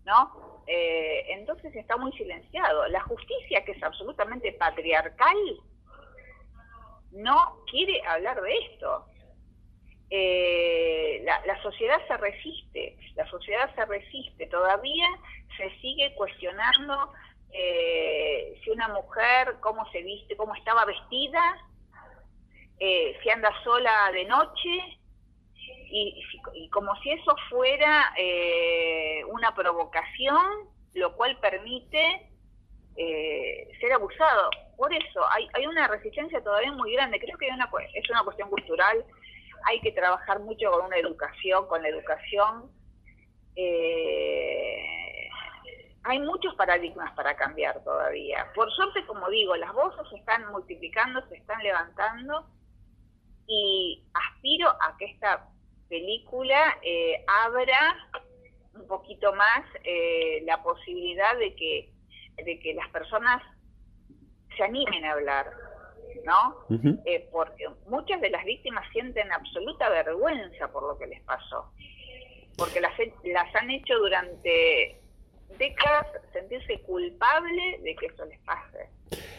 ¿no? Eh, entonces está muy silenciado. La justicia, que es absolutamente patriarcal, no quiere hablar de esto. Eh, la, sociedad se resiste, la sociedad se resiste, todavía se sigue cuestionando eh, si una mujer, cómo se viste, cómo estaba vestida, si anda sola de noche, y, como si eso fuera eh, una provocación, lo cual permite eh, ser abusado. Por eso hay, hay una resistencia todavía muy grande. Creo que una, es una cuestión cultural. Hay que trabajar mucho con una educación, con la educación. Eh, hay muchos paradigmas para cambiar todavía. Por suerte, como digo, las voces se están multiplicando, se están levantando y aspiro a que esta película eh, abra un poquito más eh, la posibilidad de que, de que las personas se animen a hablar, ¿no? Eh, porque muchas de las víctimas sienten absoluta vergüenza por lo que les pasó, porque las, las han hecho durante décadas sentirse culpable de que eso les pase,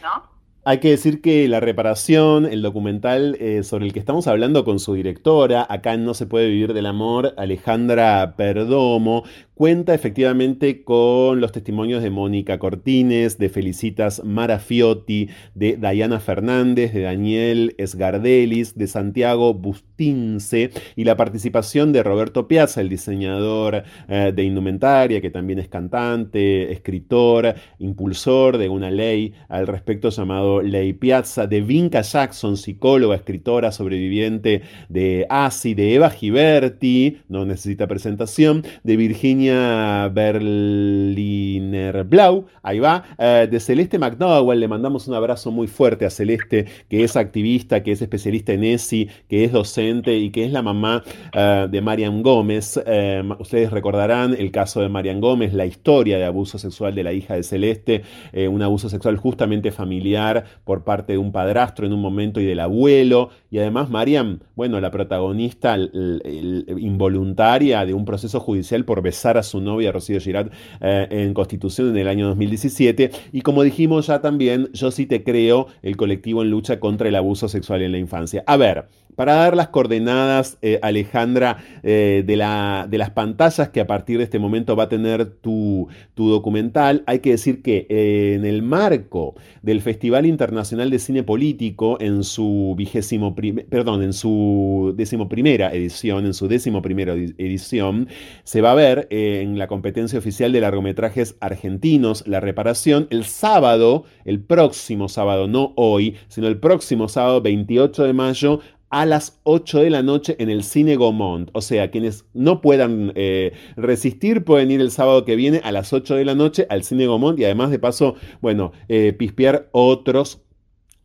¿no? Hay que decir que la reparación, el documental eh, sobre el que estamos hablando con su directora, acá en No se puede vivir del amor, Alejandra Perdomo, cuenta efectivamente con los testimonios de Mónica Cortines, de Felicitas Marafiotti, de Dayana Fernández, de Daniel Esgardelis, de Santiago Bustince y la participación de Roberto Piazza, el diseñador eh, de indumentaria, que también es cantante, escritor, impulsor de una ley al respecto llamado Ley Piazza, de Vinca Jackson, psicóloga, escritora, sobreviviente de ASI, de Eva Giberti, no necesita presentación, de Virginia Berliner Blau, ahí va, eh, de Celeste McDowell, le mandamos un abrazo muy fuerte a Celeste, que es activista, que es especialista en ESI, que es docente y que es la mamá eh, de Marian Gómez. Eh, ustedes recordarán el caso de Marian Gómez, la historia de abuso sexual de la hija de Celeste, un abuso sexual justamente familiar por parte de un padrastro en un momento y del abuelo, y además Marian, bueno, la protagonista involuntaria de un proceso judicial por besar su novia Rocío Girat eh, en Constitución en el año 2017. Y como dijimos ya también, yo sí te creo, el colectivo en lucha contra el abuso sexual en la infancia. A ver, para dar las coordenadas, eh, Alejandra, eh, de, la, de, las pantallas que a partir de este momento va a tener tu, documental, hay que decir que eh, en el marco del Festival Internacional de Cine Político, en su vigésimo perdón, en su decimoprimera edición, en su décimo primera edición, se va a ver en la competencia oficial de largometrajes argentinos La Reparación el sábado, el próximo sábado, no hoy, sino el próximo sábado 28 de mayo a las 8 de la noche en el Cine Gomont. O sea, quienes no puedan eh, resistir pueden ir el sábado que viene a las 8 de la noche al Cine Gomont y además de paso, bueno, eh, pispear otros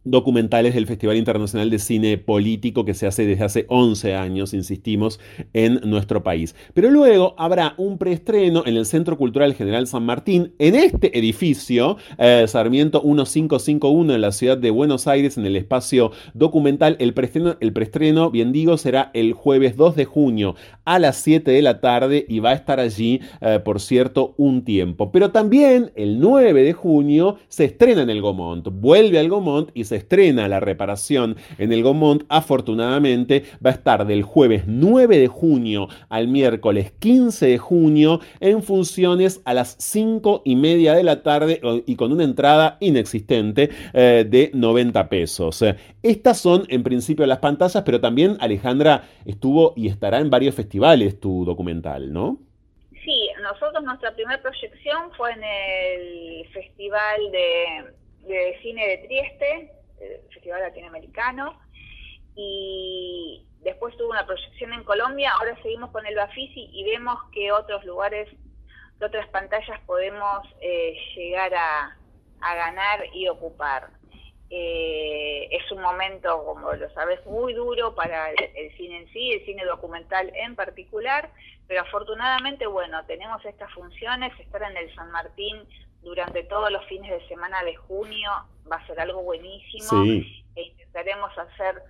documentales del Festival Internacional de Cine Político que se hace desde hace 11 años, insistimos, en nuestro país. Pero luego habrá un preestreno en el Centro Cultural General San Martín, en este edificio, eh, Sarmiento 1551, en la ciudad de Buenos Aires, en el espacio documental. El preestreno, el preestreno, bien digo, será el jueves 2 de junio a las 7 de la tarde y va a estar allí, eh, por cierto, un tiempo. Pero también el 9 de junio se estrena en el Gomont, vuelve al Gomont y se estrena la reparación en el Gomont, afortunadamente va a estar del jueves 9 de junio al miércoles 15 de junio en funciones a las 5 y media de la tarde y con una entrada inexistente eh, de 90 pesos. Estas son en principio las pantallas, pero también Alejandra estuvo y estará en varios festivales tu documental, ¿no? Sí, nosotros nuestra primera proyección fue en el Festival de, de Cine de Trieste, Festival Latinoamericano, y después tuvo una proyección en Colombia, ahora seguimos con el Bafisi y vemos que otros lugares, que otras pantallas podemos eh, llegar a, ganar y ocupar. Eh, es un momento, como lo sabes, muy duro para el, cine en sí, el cine documental en particular, pero afortunadamente, bueno, tenemos estas funciones, estar en el San Martín durante todos los fines de semana de junio va a ser algo buenísimo. E intentaremos hacer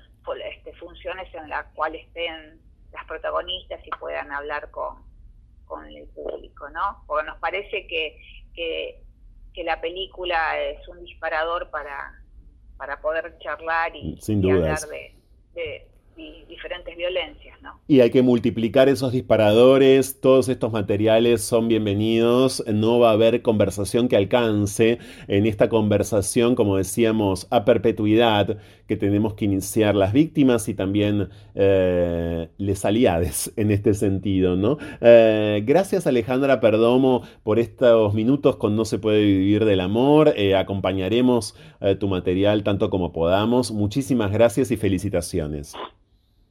este, funciones en las cuales estén las protagonistas y puedan hablar con, con el público, ¿no? Porque nos parece que, que, la película es un disparador para, para poder charlar y, hablar de y diferentes violencias, ¿no? Y hay que multiplicar esos disparadores, todos estos materiales son bienvenidos, no va a haber conversación que alcance en esta conversación, como decíamos, a perpetuidad que tenemos que iniciar las víctimas y también eh, les aliades en este sentido, ¿no? Eh, gracias Alejandra Perdomo por estos minutos con No se puede vivir del amor, eh, acompañaremos tu material tanto como podamos, muchísimas gracias y felicitaciones.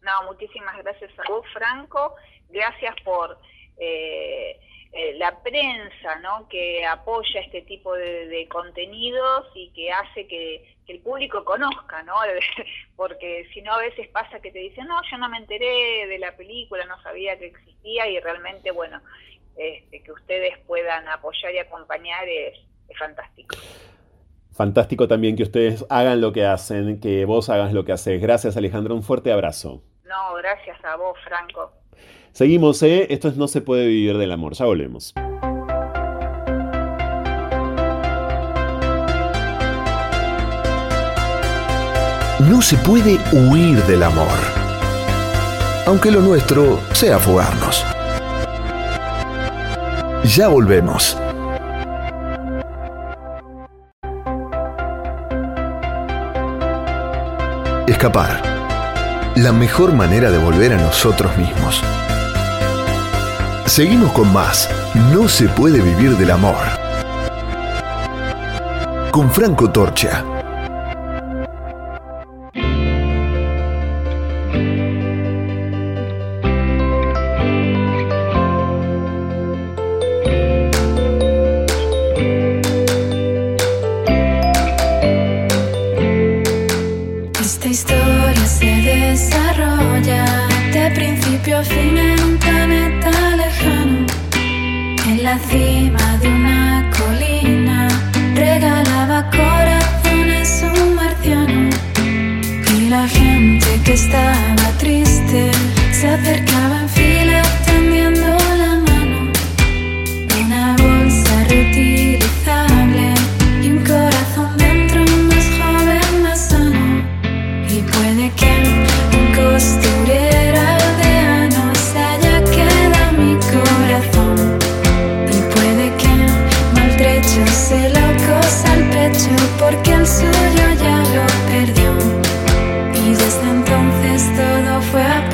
No, muchísimas gracias a vos, Franco. Gracias por eh, eh, la prensa, ¿no? Que apoya este tipo de, contenidos y que hace que, el público conozca, ¿no? Porque si no a veces pasa que te dicen, no, yo no me enteré de la película, no sabía que existía y realmente, bueno, este, que ustedes puedan apoyar y acompañar es, es fantástico. Fantástico también que ustedes hagan lo que hacen, que vos hagas lo que haces. Gracias Alejandra, un fuerte abrazo. No, gracias a vos, Franco. Seguimos, ¿eh? Esto es No se puede vivir del amor. Ya volvemos. No se puede huir del amor, aunque lo nuestro sea fugarnos. Ya volvemos. Escapar. La mejor manera de volver a nosotros mismos. Seguimos con más. No se puede vivir del amor. Con Franco Torcha.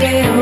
Y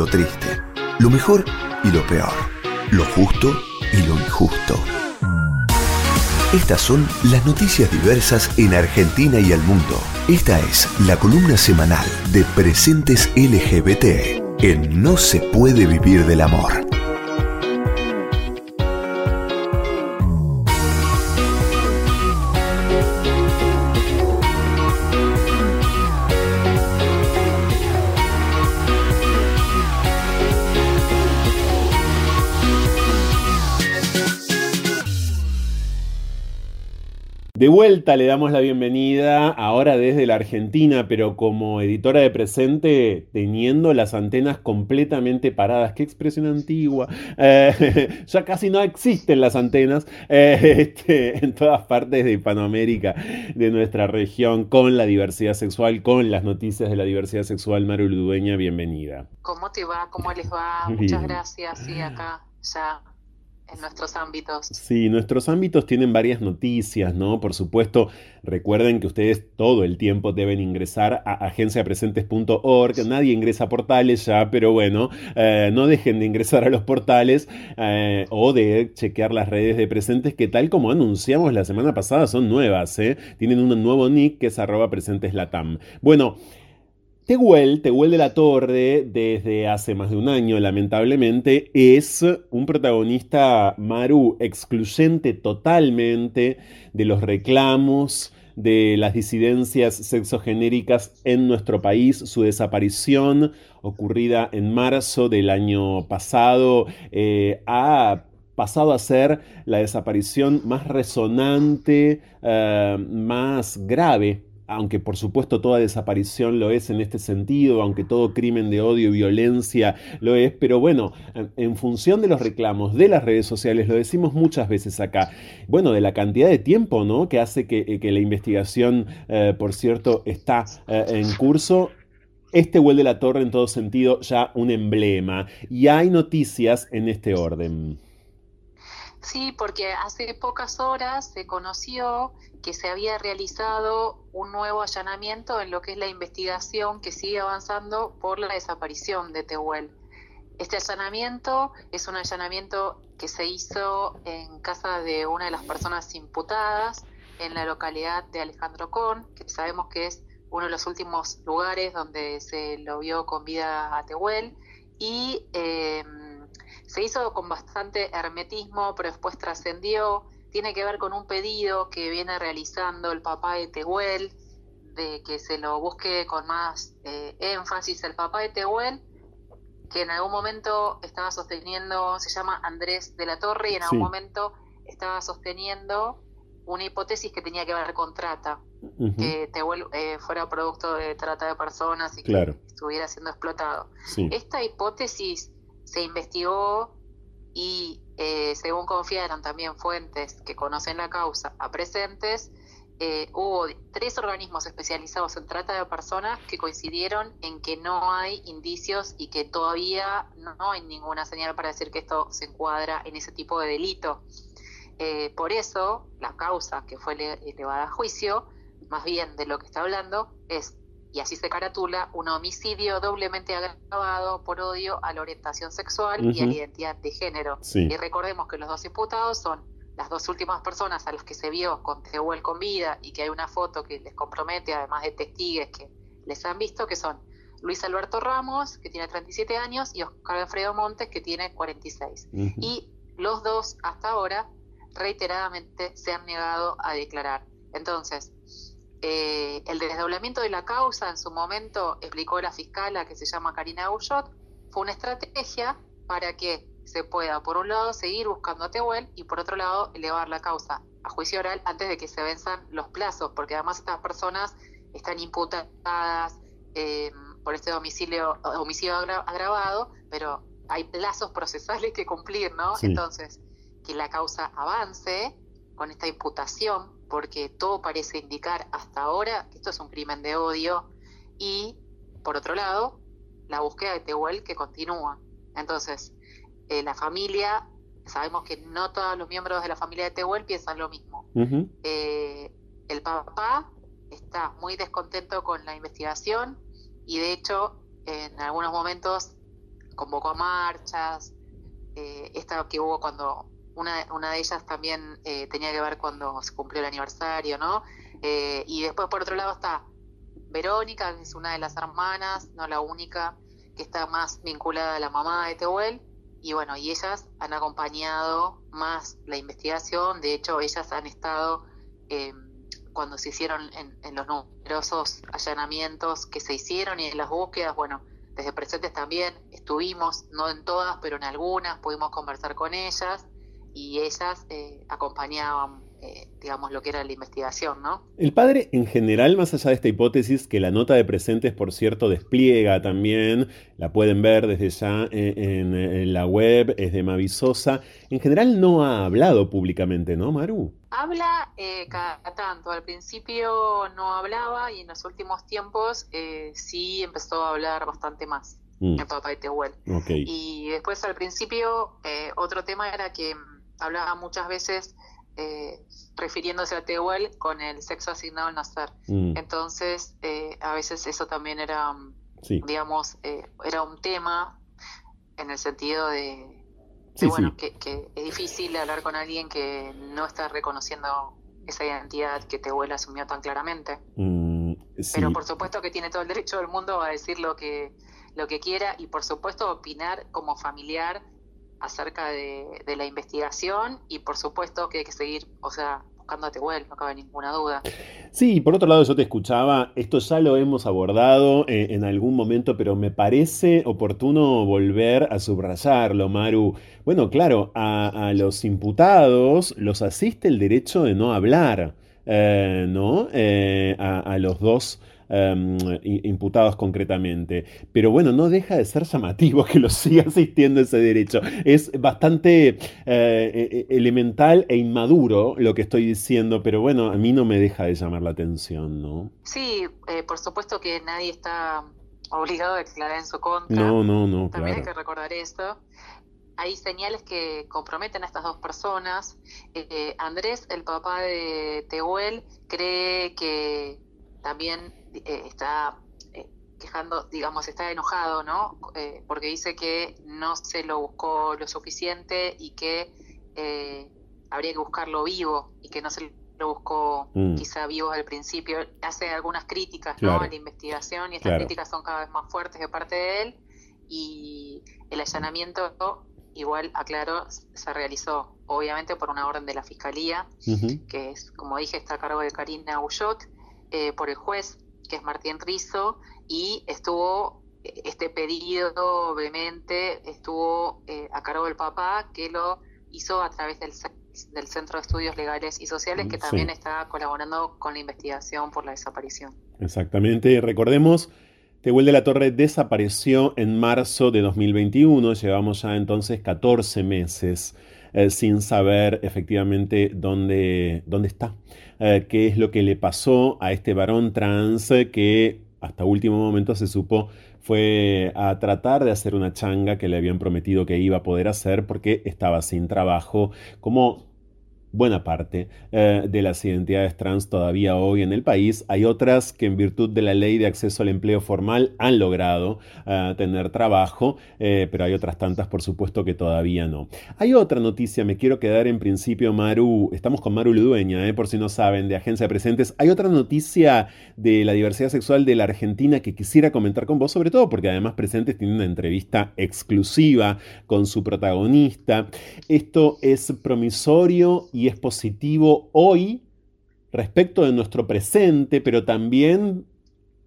lo triste, lo mejor y lo peor, lo justo y lo injusto. Estas son las noticias diversas en Argentina y el mundo. Esta es la columna semanal de Presentes LGBT en No se puede vivir del amor. Vuelta le damos la bienvenida ahora desde la Argentina, pero como editora de presente, teniendo las antenas completamente paradas. Qué expresión antigua. Eh, ya casi no existen las antenas eh, este, en todas partes de Hispanoamérica, de nuestra región, con la diversidad sexual, con las noticias de la diversidad sexual. Maru Ludueña, bienvenida. ¿Cómo te va? ¿Cómo les va? Muchas gracias. Sí, acá ya en nuestros ámbitos. Sí, nuestros ámbitos tienen varias noticias, ¿no? Por supuesto, recuerden que ustedes todo el tiempo deben ingresar a agenciapresentes.org. Nadie ingresa a portales ya, pero bueno, eh, no dejen de ingresar a los portales eh, o de chequear las redes de presentes que tal como anunciamos la semana pasada son nuevas, ¿eh? Tienen un nuevo nick que es arroba presenteslatam. Bueno, Tehuel, Tehuel de la Torre, desde hace más de un año, lamentablemente, es un protagonista Maru excluyente totalmente de los reclamos de las disidencias sexogenéricas en nuestro país. Su desaparición, ocurrida en marzo del año pasado, eh, ha pasado a ser la desaparición más resonante, eh, más grave aunque por supuesto toda desaparición lo es en este sentido, aunque todo crimen de odio y violencia lo es, pero bueno, en función de los reclamos de las redes sociales, lo decimos muchas veces acá, bueno, de la cantidad de tiempo, ¿no? Que hace que, eh, la investigación, eh, por cierto, está eh, en curso, este vuelve la Torre en todo sentido ya un emblema. Y hay noticias en este orden. Sí, porque hace pocas horas se conoció que se había realizado un nuevo allanamiento en lo que es la investigación que sigue avanzando por la desaparición de Tehuel. Este allanamiento es un allanamiento que se hizo en casa de una de las personas imputadas en la localidad de Alejandro Con, que sabemos que es uno de los últimos lugares donde se lo vio con vida a Tehuel, y eh, se hizo con bastante hermetismo, pero después trascendió. Tiene que ver con un pedido que viene realizando el papá de Tehuel, de que se lo busque con más eh, énfasis. El papá de Tehuel, que en algún momento estaba sosteniendo, se llama Andrés de la Torre, y en algún momento estaba sosteniendo una hipótesis que tenía que ver con trata, que Tehuel eh, fuera producto de trata de personas y que estuviera siendo explotado. Esta hipótesis se investigó y eh, según confiaron también fuentes que conocen la causa a presentes, eh, hubo tres organismos especializados en trata de personas que coincidieron en que no hay indicios y que todavía no hay ninguna señal para decir que esto se encuadra en ese tipo de delito. Eh, por eso, la causa que fue elevada a juicio, más bien de lo que está hablando, es y así se caratula un homicidio doblemente agravado por odio a la orientación sexual y a la identidad de género. Y recordemos que los dos imputados son las dos últimas personas a las que se vio con Tehuel con vida y que hay una foto que les compromete, además de testigos que les han visto, que son Luis Alberto Ramos, que tiene 37 años, y Oscar Alfredo Montes, que tiene 46. Y los dos, hasta ahora, reiteradamente se han negado a declarar. Entonces, eh, el desdoblamiento de la causa, en su momento explicó la fiscala que se llama Karina Ullot, fue una estrategia para que se pueda, por un lado, seguir buscando a Tehuel y por otro lado, elevar la causa a juicio oral antes de que se venzan los plazos, porque además estas personas están imputadas eh, por este domicilio, homicidio agravado, pero hay plazos procesales que cumplir, ¿no? Entonces, que la causa avance con esta imputación porque todo parece indicar hasta ahora que esto es un crimen de odio y, por otro lado, la búsqueda de Tehuel que continúa. Entonces, eh, la familia, sabemos que no todos los miembros de la familia de Tehuel piensan lo mismo. Eh, el papá está muy descontento con la investigación y, de hecho, en algunos momentos convocó marchas, eh, esta que hubo cuando una, una de ellas también eh, tenía que ver cuando se cumplió el aniversario, ¿no? Eh, y después, por otro lado, está Verónica, que es una de las hermanas, no la única, que está más vinculada a la mamá de Tehuel. Y bueno, y ellas han acompañado más la investigación. De hecho, ellas han estado eh, cuando se hicieron en, en, los numerosos allanamientos que se hicieron y en las búsquedas, bueno, desde presentes también estuvimos, no en todas, pero en algunas, pudimos conversar con ellas y ellas eh, acompañaban, eh, digamos, lo que era la investigación, ¿no? El padre, en general, más allá de esta hipótesis, que la nota de presentes, por cierto, despliega también, la pueden ver desde ya en, la web, es de Mavisosa, en general no ha hablado públicamente, ¿no, Maru? Habla eh, cada tanto, al principio no hablaba y en los últimos tiempos sí empezó a hablar bastante más. Mm. El papá de Tehuel. Y después al principio otro tema era que hablaba muchas veces eh, refiriéndose a Tehuel con el sexo asignado al nacer. Mm. Entonces, eh, a veces eso también era, digamos, eh, era un tema en el sentido de, bueno, que, es difícil hablar con alguien que no está reconociendo esa identidad que Tehuel asumió tan claramente. Mm, Pero por supuesto que tiene todo el derecho del mundo a decir lo que, lo que quiera y por supuesto opinar como familiar acerca de, la investigación y por supuesto que hay que seguir, o sea, buscando a no cabe ninguna duda. Sí, por otro lado yo te escuchaba, esto ya lo hemos abordado eh, en algún momento, pero me parece oportuno volver a subrayarlo, Maru. Bueno, claro, a, los imputados los asiste el derecho de no hablar, eh, ¿no? Eh, a, los dos Em, imputados concretamente. Pero bueno, no deja de ser llamativo que los siga asistiendo ese derecho. Es bastante eh, e, e, elemental e inmaduro lo que estoy diciendo, pero bueno, a mí no me deja de llamar la atención, ¿no? Sí, eh, por supuesto que nadie está obligado a declarar en su contra. No, no, no. También hay que recordar esto hay señales que comprometen a estas dos personas. Eh, Andrés, el papá de Tehuel, cree que también eh, está eh, quejando, digamos, está enojado, ¿no? Eh, porque dice que no se lo buscó lo suficiente y que habría que buscarlo vivo y que no se lo buscó mm. quizá vivo al principio. Hace algunas críticas, ¿no? A la investigación y estas críticas son cada vez más fuertes de parte de él y el allanamiento igual, aclaro, se realizó obviamente por una orden de la Fiscalía, que es, como dije, está a cargo de Karina Ullot, por el juez que es Martín Rizo, y estuvo este pedido obviamente estuvo eh, a cargo del papá que lo hizo a través del, del Centro de Estudios Legales y Sociales que también está colaborando con la investigación por la desaparición. Exactamente, recordemos, Tehuel de la Torre desapareció en marzo de 2021, llevamos ya entonces 14 meses eh, sin saber efectivamente dónde, dónde está. Eh, qué es lo que le pasó a este varón trans que hasta último momento se supo fue a tratar de hacer una changa que le habían prometido que iba a poder hacer porque estaba sin trabajo, como buena parte eh, de las identidades trans todavía hoy en el país. Hay otras que en virtud de la ley de acceso al empleo formal han logrado eh, tener trabajo, eh, pero hay otras tantas por supuesto que todavía no. Hay otra noticia, me quiero quedar en principio Maru, estamos con Maru Ludueña, por si no saben, de Agencia de Presentes. Hay otra noticia de la diversidad sexual de la Argentina que quisiera comentar con vos, sobre todo porque además Presentes tiene una entrevista exclusiva con su protagonista. Esto es promisorio y es positivo hoy respecto de nuestro presente, pero también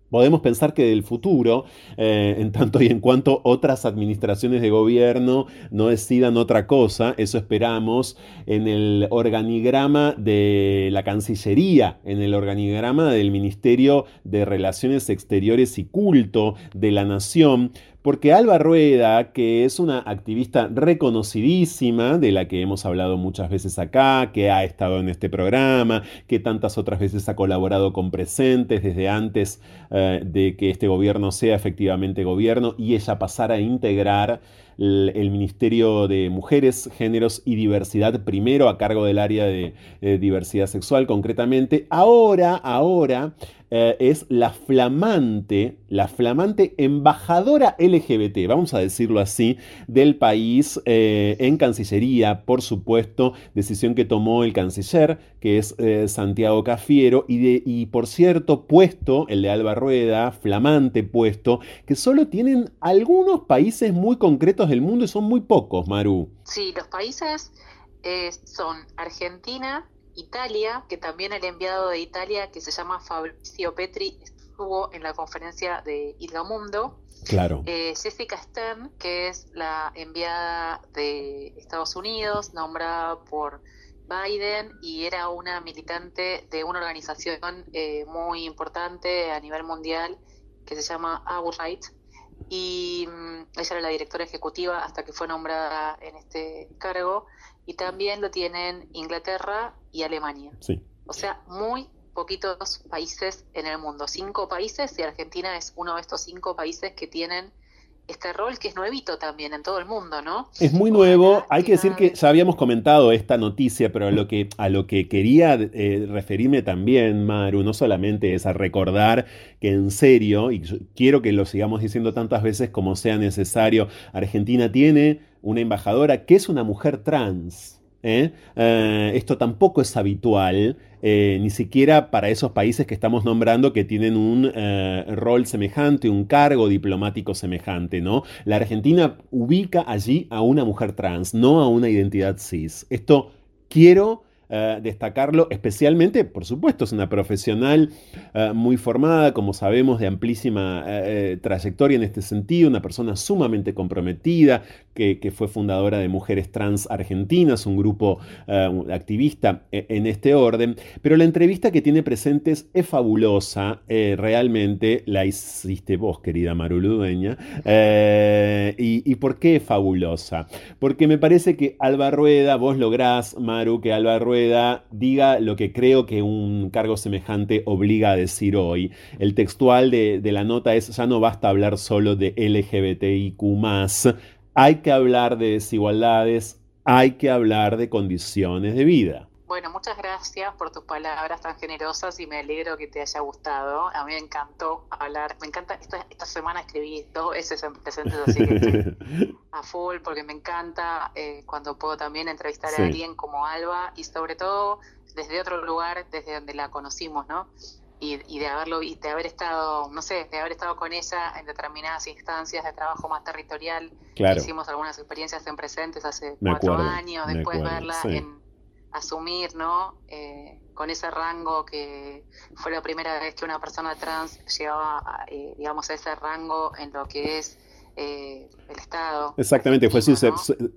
podemos pensar que del futuro, eh, en tanto y en cuanto otras administraciones de gobierno no decidan otra cosa, eso esperamos en el organigrama de la Cancillería, en el organigrama del Ministerio de Relaciones Exteriores y Culto de la Nación, porque Alba Rueda, que es una activista reconocidísima, de la que hemos hablado muchas veces acá, que ha estado en este programa, que tantas otras veces ha colaborado con presentes desde antes eh, de que este gobierno sea efectivamente gobierno y ella pasara a integrar el, Ministerio de Mujeres, Géneros y Diversidad, primero a cargo del área de, diversidad sexual concretamente. Ahora, ahora eh, es la flamante, la flamante embajadora LGBT, vamos a decirlo así, del país eh, en Cancillería, por supuesto, decisión que tomó el canciller, que es eh, Santiago Cafiero, y, de, y por cierto, puesto, el de Alba Rueda, flamante puesto, que solo tienen algunos países muy concretos del mundo y son muy pocos, Maru. Sí, los países eh, son Argentina, Italia, que también el enviado de Italia, que se llama Fabrizio Petri, estuvo en la conferencia de Mundo. Claro. Eh, Jessica Stern, que es la enviada de Estados Unidos, nombrada por Biden y era una militante de una organización eh, muy importante a nivel mundial que se llama Our Rights, y mm, ella era la directora ejecutiva hasta que fue nombrada en este cargo y también lo tienen Inglaterra y Alemania. O sea, muy poquitos países en el mundo, cinco países y Argentina es uno de estos cinco países que tienen este rol que es nuevito también en todo el mundo, ¿no? Es muy nuevo. Hay que decir que ya habíamos comentado esta noticia, pero a lo que, a lo que quería eh, referirme también, Maru, no solamente es a recordar que en serio, y quiero que lo sigamos diciendo tantas veces como sea necesario, Argentina tiene una embajadora que es una mujer trans. ¿Eh? Eh, esto tampoco es habitual, eh, ni siquiera para esos países que estamos nombrando que tienen un rol semejante, un cargo diplomático semejante, ¿no? La Argentina ubica allí a una mujer trans, no a una identidad cis. Esto quiero eh, destacarlo, especialmente, por supuesto, es una profesional eh, muy formada, como sabemos, de amplísima eh, trayectoria en este sentido, una persona sumamente comprometida, que, fue fundadora de Mujeres Trans Argentinas, un grupo activista en este orden, pero la entrevista que tiene presentes es fabulosa, realmente la hiciste vos, querida Maru Ludueña, y, y, por qué es fabulosa? Porque me parece que Alba Rueda, vos lográs, Maru, que Alba Rueda diga lo que creo que un cargo semejante obliga a decir hoy. El textual de, de la nota es, ya no basta hablar solo de LGBTIQ ⁇ hay que hablar de desigualdades, hay que hablar de condiciones de vida. Bueno, muchas gracias por tus palabras tan generosas y me alegro que te haya gustado. A mí me encantó hablar, me encanta, esta, esta semana escribí dos veces en presentes, así que estoy a full porque me encanta eh, cuando puedo también entrevistar a alguien como Alba y sobre todo desde otro lugar, desde donde la conocimos, ¿no? Y, y, de haberlo y de haber estado, no sé, de haber estado con ella en determinadas instancias de trabajo más territorial. Hicimos algunas experiencias en presentes hace cuatro años, después verla en asumir, ¿no? Eh, con ese rango que fue la primera vez que una persona trans llegaba, eh, digamos, a ese rango en lo que es eh, el Estado. Exactamente, fue su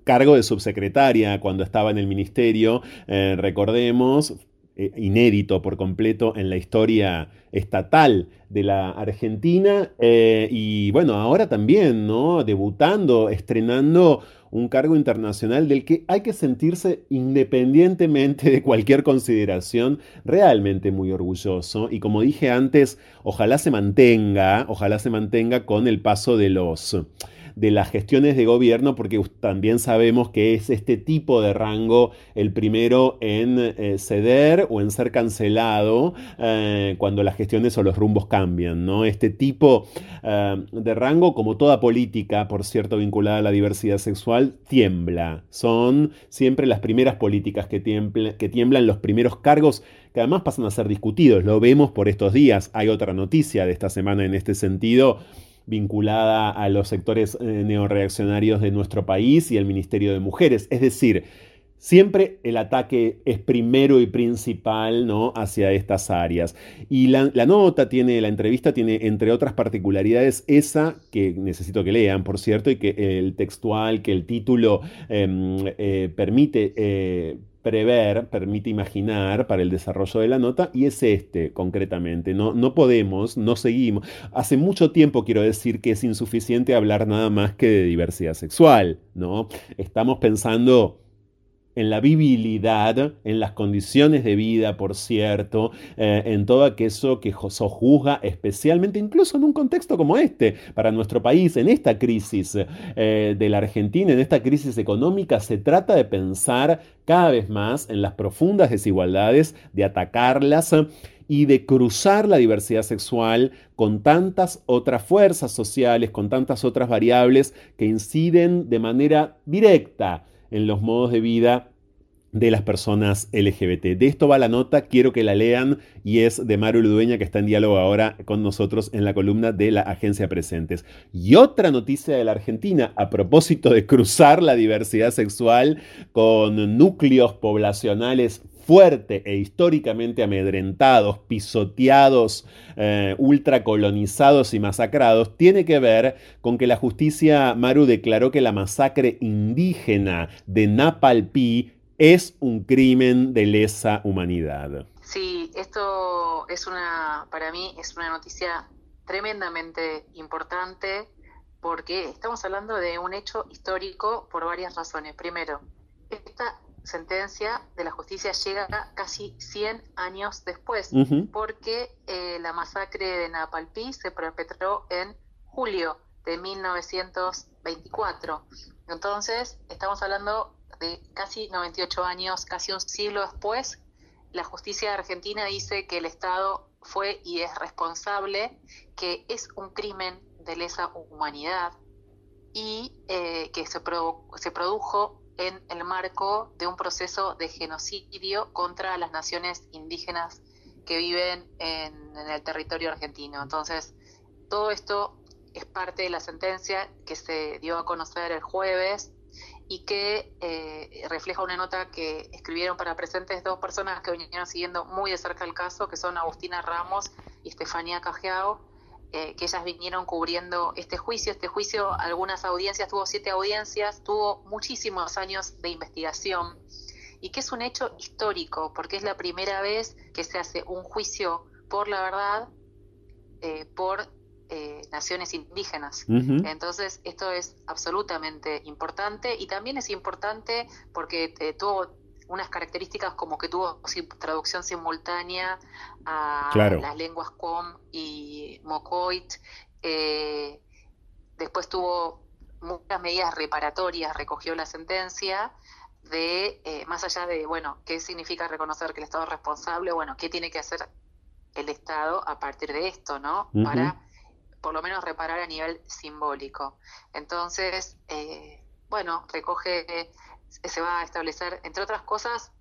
cargo de subsecretaria cuando estaba en el ministerio, recordemos, inédito por completo en la historia estatal de la Argentina y bueno, ahora también, ¿no? Debutando, estrenando un cargo internacional del que hay que sentirse independientemente de cualquier consideración realmente muy orgulloso. Y como dije antes, ojalá se mantenga, ojalá se mantenga con el paso de los de las gestiones de gobierno, porque también sabemos que es este tipo de rango el primero en eh, ceder o en ser cancelado eh, cuando las gestiones o los rumbos cambian. ¿no? Este tipo eh, de rango, como toda política, por cierto, vinculada a la diversidad sexual, tiembla. Son siempre las primeras políticas que, que tiemblan, los primeros cargos que además pasan a ser discutidos. Lo vemos por estos días. Hay otra noticia de esta semana en este sentido vinculada a los sectores eh, neoreaccionarios de nuestro país y el Ministerio de Mujeres. Es decir, Siempre el ataque es primero y principal ¿no? hacia estas áreas. Y la, nota tiene, la entrevista tiene, entre otras particularidades, esa que necesito que lean, por cierto, y que el textual, que el título em, eh, permite eh, prever, permite imaginar para el desarrollo de la nota y es este concretamente. No, no podemos, no seguimos. Hace mucho tiempo quiero decir que es insuficiente hablar nada más que de diversidad sexual, ¿no? Estamos pensando en la vivilidad, en las condiciones de vida, por cierto, eh, en todo aquello que sojuzga especialmente, incluso en un contexto como este, para nuestro país, en esta crisis eh, de la Argentina, en esta crisis económica, se trata de pensar cada vez más en las profundas desigualdades, de atacarlas y de cruzar la diversidad sexual con tantas otras fuerzas sociales, con tantas otras variables que inciden de manera directa en los modos de vida de las personas LGBT. De esto va la nota, quiero que la lean y es de Maru Ludueña que está en diálogo ahora con nosotros en la columna de la Agencia Presentes. Y otra noticia de la Argentina a propósito de cruzar la diversidad sexual con núcleos poblacionales fuerte e históricamente amedrentados, pisoteados, eh, ultracolonizados y masacrados, tiene que ver con que la justicia Maru declaró que la masacre indígena de Napalpí es un crimen de lesa humanidad. Sí, esto es una, para mí es una noticia tremendamente importante porque estamos hablando de un hecho histórico por varias razones. Primero, esta sentencia de la justicia llega casi 100 años después, porque eh, la masacre de Napalpí se perpetró en julio de 1924. Entonces, estamos hablando de casi 98 años, casi un siglo después, la justicia argentina dice que el Estado fue y es responsable, que es un crimen de lesa humanidad y eh, que se, se produjo en el marco de un proceso de genocidio contra las naciones indígenas que viven en, el territorio argentino. Entonces, todo esto es parte de la sentencia que se dio a conocer el jueves y que eh, refleja una nota que escribieron para presentes dos personas que vinieron siguiendo muy de cerca el caso, que son Agustina Ramos y Estefanía Cajeao, eh, que ellas vinieron cubriendo este juicio. Este juicio, algunas audiencias, tuvo siete audiencias, tuvo muchísimos años de investigación y que es un hecho histórico, porque es la primera vez que se hace un juicio por la verdad eh, por eh, naciones indígenas. Entonces, esto es absolutamente importante y también es importante porque tuvo unas características como que tuvo traducción simultánea a las lenguas Com y Mocoit. Eh, después tuvo muchas medidas reparatorias, recogió la sentencia de, eh, más allá de, bueno, qué significa reconocer que el Estado es responsable, bueno, qué tiene que hacer el Estado a partir de esto, ¿no? Para por lo menos reparar a nivel simbólico. Entonces, eh, bueno, recoge se va a establecer, entre otras cosas,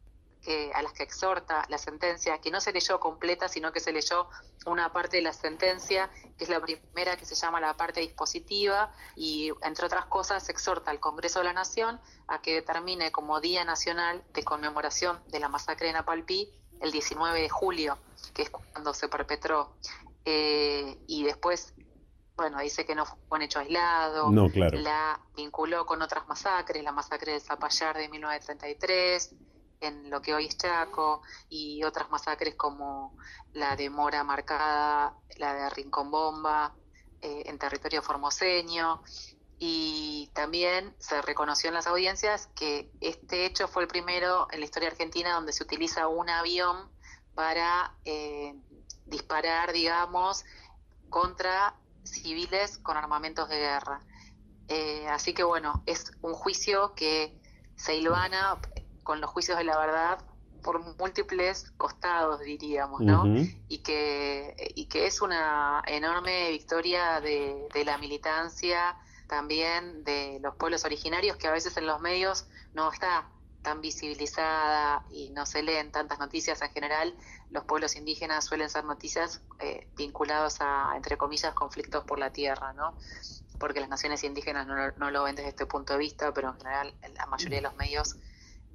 que, a las que exhorta la sentencia, que no se leyó completa, sino que se leyó una parte de la sentencia, que es la primera que se llama la parte dispositiva, y entre otras cosas exhorta al Congreso de la Nación a que determine como Día Nacional de Conmemoración de la Masacre de Napalpí el 19 de julio, que es cuando se perpetró. Eh, y después bueno, dice que no fue un hecho aislado, la vinculó con otras masacres, la masacre de Zapallar de 1933, en lo que hoy es Chaco, y otras masacres como la de Mora Marcada, la de Rincón Bomba, eh, en territorio formoseño, y también se reconoció en las audiencias que este hecho fue el primero en la historia argentina donde se utiliza un avión para eh, disparar, digamos, contra civiles con armamentos de guerra. Eh, así que bueno, es un juicio que se hilvana con los juicios de la verdad por múltiples costados, diríamos, ¿no? y, que, y que es una enorme victoria de, de la militancia, también de los pueblos originarios, que a veces en los medios no está tan visibilizada y no se leen tantas noticias en general, los pueblos indígenas suelen ser noticias eh, vinculadas a, entre comillas, conflictos por la tierra, ¿no? Porque las naciones indígenas no, lo ven desde este punto de vista, pero en general la mayoría de los medios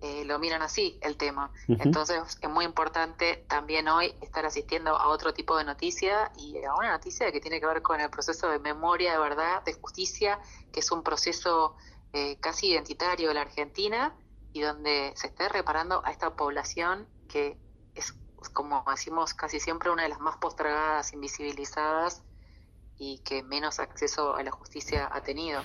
eh, lo miran así, el tema. Entonces es muy importante también hoy estar asistiendo a otro tipo de noticia y a una noticia que tiene que ver con el proceso de memoria, de verdad, de justicia, que es un proceso eh, casi identitario de la Argentina y donde se esté reparando a esta población que es, como decimos casi siempre, una de las más postergadas, invisibilizadas y que menos acceso a la justicia ha tenido.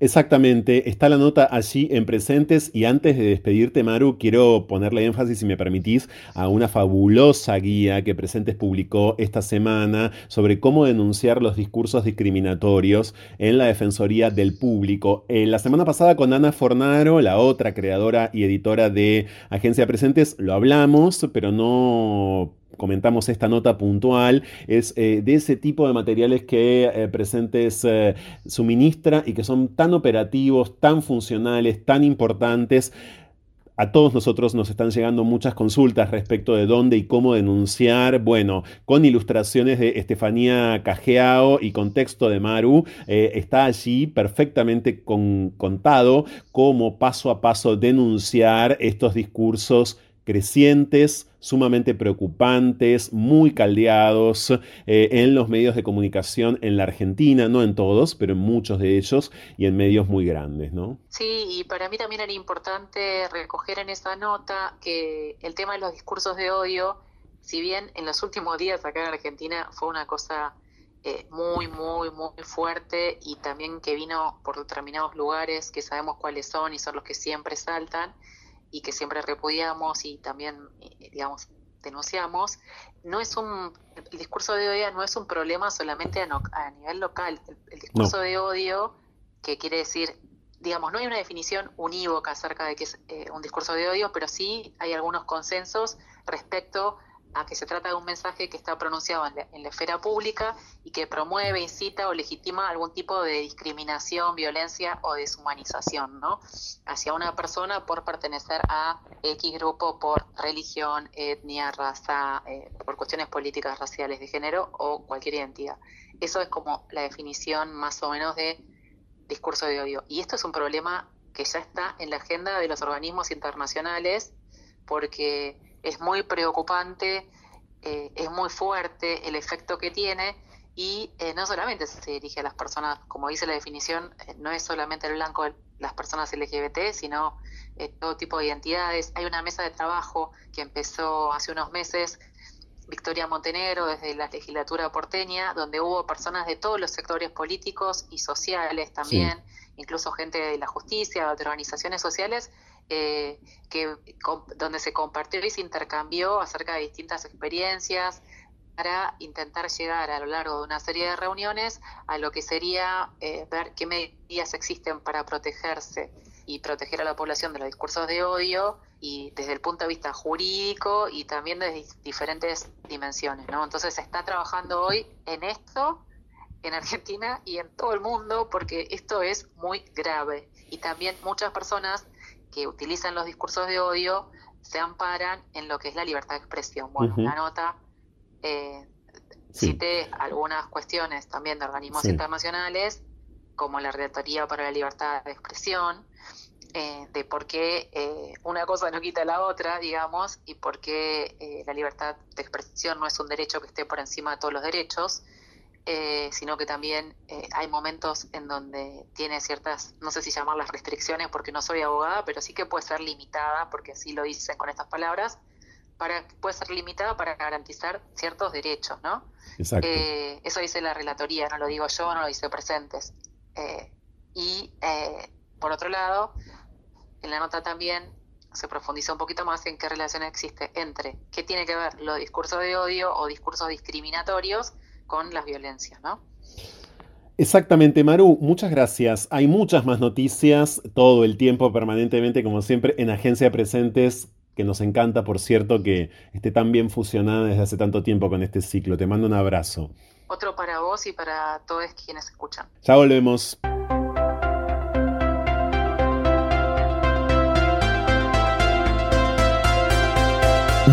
Exactamente, está la nota allí en presentes y antes de despedirte Maru, quiero ponerle énfasis, si me permitís, a una fabulosa guía que Presentes publicó esta semana sobre cómo denunciar los discursos discriminatorios en la Defensoría del Público. Eh, la semana pasada con Ana Fornaro, la otra creadora y editora de Agencia Presentes, lo hablamos, pero no comentamos esta nota puntual, es eh, de ese tipo de materiales que eh, Presentes eh, suministra y que son tan operativos, tan funcionales, tan importantes. A todos nosotros nos están llegando muchas consultas respecto de dónde y cómo denunciar. Bueno, con ilustraciones de Estefanía Cajeao y contexto de Maru, está allí perfectamente contado cómo paso a paso denunciar estos discursos crecientes, sumamente preocupantes, muy caldeados eh, en los medios de comunicación en la Argentina, no en todos, pero en muchos de ellos y en medios muy grandes, ¿no? Sí, y para mí también era importante recoger en esa nota que el tema de los discursos de odio, si bien en los últimos días acá en Argentina fue una cosa eh, muy, muy, muy fuerte y también que vino por determinados lugares que sabemos cuáles son y son los que siempre saltan, y que siempre repudiamos y también, eh, digamos, denunciamos, no es un, el discurso de odio no es un problema solamente a, nivel local. El, discurso de odio, que quiere decir, digamos, no hay una definición unívoca acerca de qué es eh, un discurso de odio, pero sí hay algunos consensos respecto a que se trata de un mensaje que está pronunciado en la, esfera pública y que promueve, incita o legitima algún tipo de discriminación, violencia o deshumanización, ¿no? Hacia una persona por pertenecer a X grupo por religión, etnia, raza, eh, por cuestiones políticas, raciales, de género o cualquier identidad. Eso es como la definición más o menos de discurso de odio. Y esto es un problema que ya está en la agenda de los organismos internacionales porque es muy preocupante, eh, es muy fuerte el efecto que tiene y eh, no solamente se dirige a las personas, como dice la definición, eh, no es solamente el blanco de las personas LGBT, sino todo tipo de identidades. Hay una mesa de trabajo que empezó hace unos meses, Victoria Montenegro, desde la legislatura porteña, donde hubo personas de todos los sectores políticos y sociales también, incluso gente de la justicia, de organizaciones sociales, eh, que, donde se compartió y se intercambió acerca de distintas experiencias para intentar llegar a lo largo de una serie de reuniones a lo que sería eh, ver qué medidas existen para protegerse y proteger a la población de los discursos de odio y desde el punto de vista jurídico y también desde diferentes dimensiones, ¿no? Entonces se está trabajando hoy en esto en Argentina y en todo el mundo porque esto es muy grave y también muchas personas que utilizan los discursos de odio se amparan en lo que es la libertad de expresión. Bueno, una nota eh, cité algunas cuestiones también de organismos internacionales, como la Redactoría para la Libertad de Expresión, eh, de por qué eh, una cosa no quita la otra, digamos, y por qué eh, la libertad de expresión no es un derecho que esté por encima de todos los derechos. Eh, sino que también eh, hay momentos en donde tiene ciertas, no sé si llamarlas restricciones porque no soy abogada, pero sí que puede ser limitada, porque así lo dicen con estas palabras, para puede ser limitada para garantizar ciertos derechos, ¿no? Eh, eso dice la relatoría, no lo digo yo, no lo dice presentes. y por otro lado, en la nota también se profundiza un poquito más en qué relación existe entre qué tiene que ver los discursos de odio o discursos discriminatorios con las violencias, ¿no? Exactamente, Maru, muchas gracias. Hay muchas más noticias todo el tiempo, permanentemente, como siempre, en Agencia Presentes, que nos encanta, por cierto, que esté tan bien fusionada desde hace tanto tiempo con este ciclo. Te mando un abrazo. Otro para vos y para todos quienes escuchan. Ya volvemos.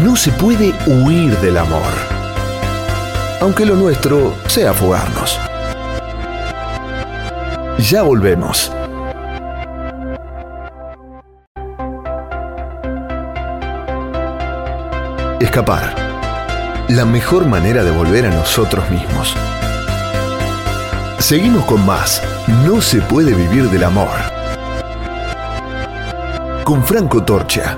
No se puede huir del amor aunque lo nuestro sea fugarnos. Ya volvemos. Escapar. La mejor manera de volver a nosotros mismos. Seguimos con más. No se puede vivir del amor. Con Franco Torcha.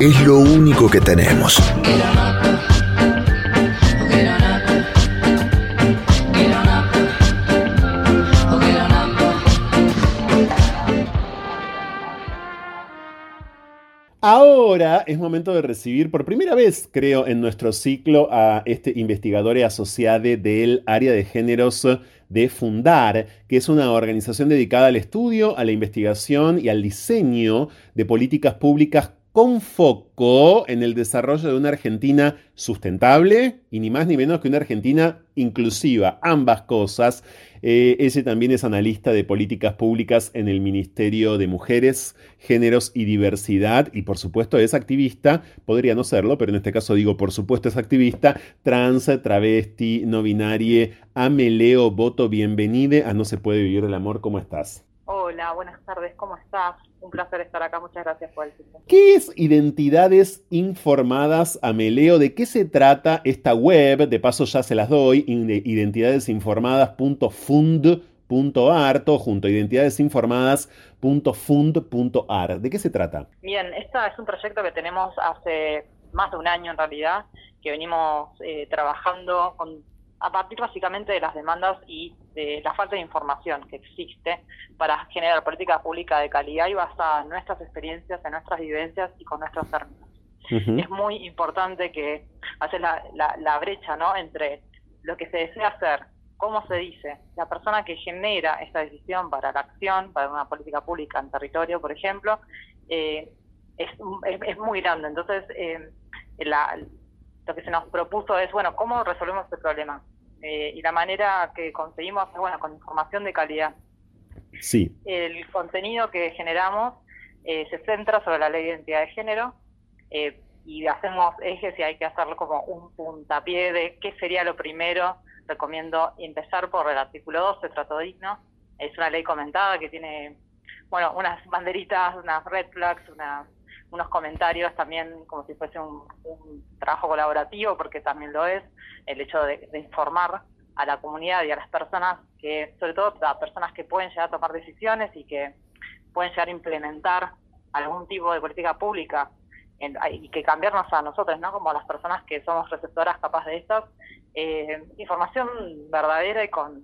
Es lo único que tenemos. Ahora es momento de recibir por primera vez, creo, en nuestro ciclo a este investigador y asociado del área de géneros de Fundar, que es una organización dedicada al estudio, a la investigación y al diseño de políticas públicas con foco en el desarrollo de una Argentina sustentable y ni más ni menos que una Argentina inclusiva, ambas cosas. Eh, ese también es analista de políticas públicas en el Ministerio de Mujeres, Géneros y Diversidad y por supuesto es activista, podría no serlo, pero en este caso digo por supuesto es activista, trans, travesti, no binarie, ameleo, voto, bienvenide a No se puede vivir el amor, ¿cómo estás? Hola, buenas tardes, ¿cómo estás? Un placer estar acá, muchas gracias por el tiempo. ¿Qué es Identidades Informadas Ameleo? ¿De qué se trata esta web? De paso ya se las doy, identidadesinformadas.fund.ar, todo junto, identidadesinformadas.fund.ar. ¿De qué se trata? Bien, este es un proyecto que tenemos hace más de un año en realidad, que venimos eh, trabajando con a partir básicamente de las demandas y de la falta de información que existe para generar política pública de calidad y basada en nuestras experiencias, en nuestras vivencias y con nuestros términos. Es muy importante que hace la, la, brecha ¿no? entre lo que se desea hacer, cómo se dice, la persona que genera esta decisión para la acción, para una política pública en territorio, por ejemplo, eh, es, es, muy grande. Entonces, eh, la, lo que se nos propuso es, bueno, ¿cómo resolvemos este problema? Eh, y la manera que conseguimos es, bueno, con información de calidad. Sí. El contenido que generamos eh, se centra sobre la ley de identidad de género eh, y hacemos ejes y hay que hacerlo como un puntapié de qué sería lo primero. Recomiendo empezar por el artículo 12, trato digno. Es una ley comentada que tiene, bueno, unas banderitas, unas red flags, una unos comentarios también como si fuese un, trabajo colaborativo, porque también lo es, el hecho de, informar a la comunidad y a las personas, que sobre todo a personas que pueden llegar a tomar decisiones y que pueden llegar a implementar algún tipo de política pública y que cambiarnos a nosotros, ¿no? Como las personas que somos receptoras capaces de estas, eh, información verdadera y con,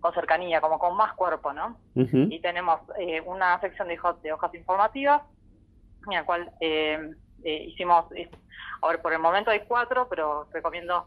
con cercanía, como con más cuerpo, ¿no? Y tenemos eh, una sección de, de hojas informativas en la cual eh, eh, hicimos, ahora por el momento hay cuatro, pero recomiendo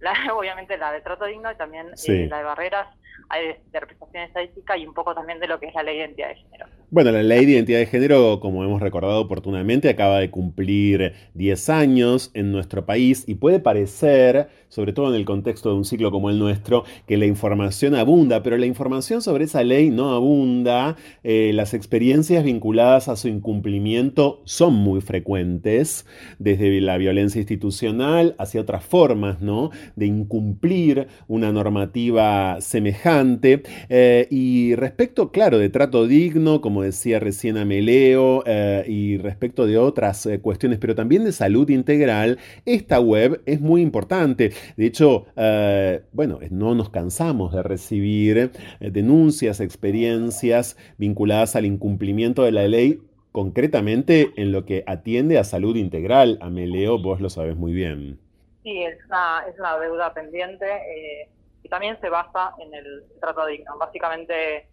la, obviamente la de trato digno y también eh, la de barreras, hay de, de, representación estadística y un poco también de lo que es la ley de identidad de género. Bueno, la ley de identidad de género, como hemos recordado oportunamente, acaba de cumplir 10 años en nuestro país y puede parecer sobre todo en el contexto de un ciclo como el nuestro, que la información abunda, pero la información sobre esa ley no abunda, eh, las experiencias vinculadas a su incumplimiento son muy frecuentes, desde la violencia institucional hacia otras formas ¿no? de incumplir una normativa semejante. Eh, y respecto, claro, de trato digno, como decía recién Ameleo, eh, y respecto de otras cuestiones, pero también de salud integral, esta web es muy importante. De hecho, eh, bueno, no nos cansamos de recibir eh, denuncias, experiencias vinculadas al incumplimiento de la ley, concretamente en lo que atiende a salud integral. Ameleo, vos lo sabes muy bien. Sí, es una, es una deuda pendiente eh, y también se basa en el trato digno. Básicamente,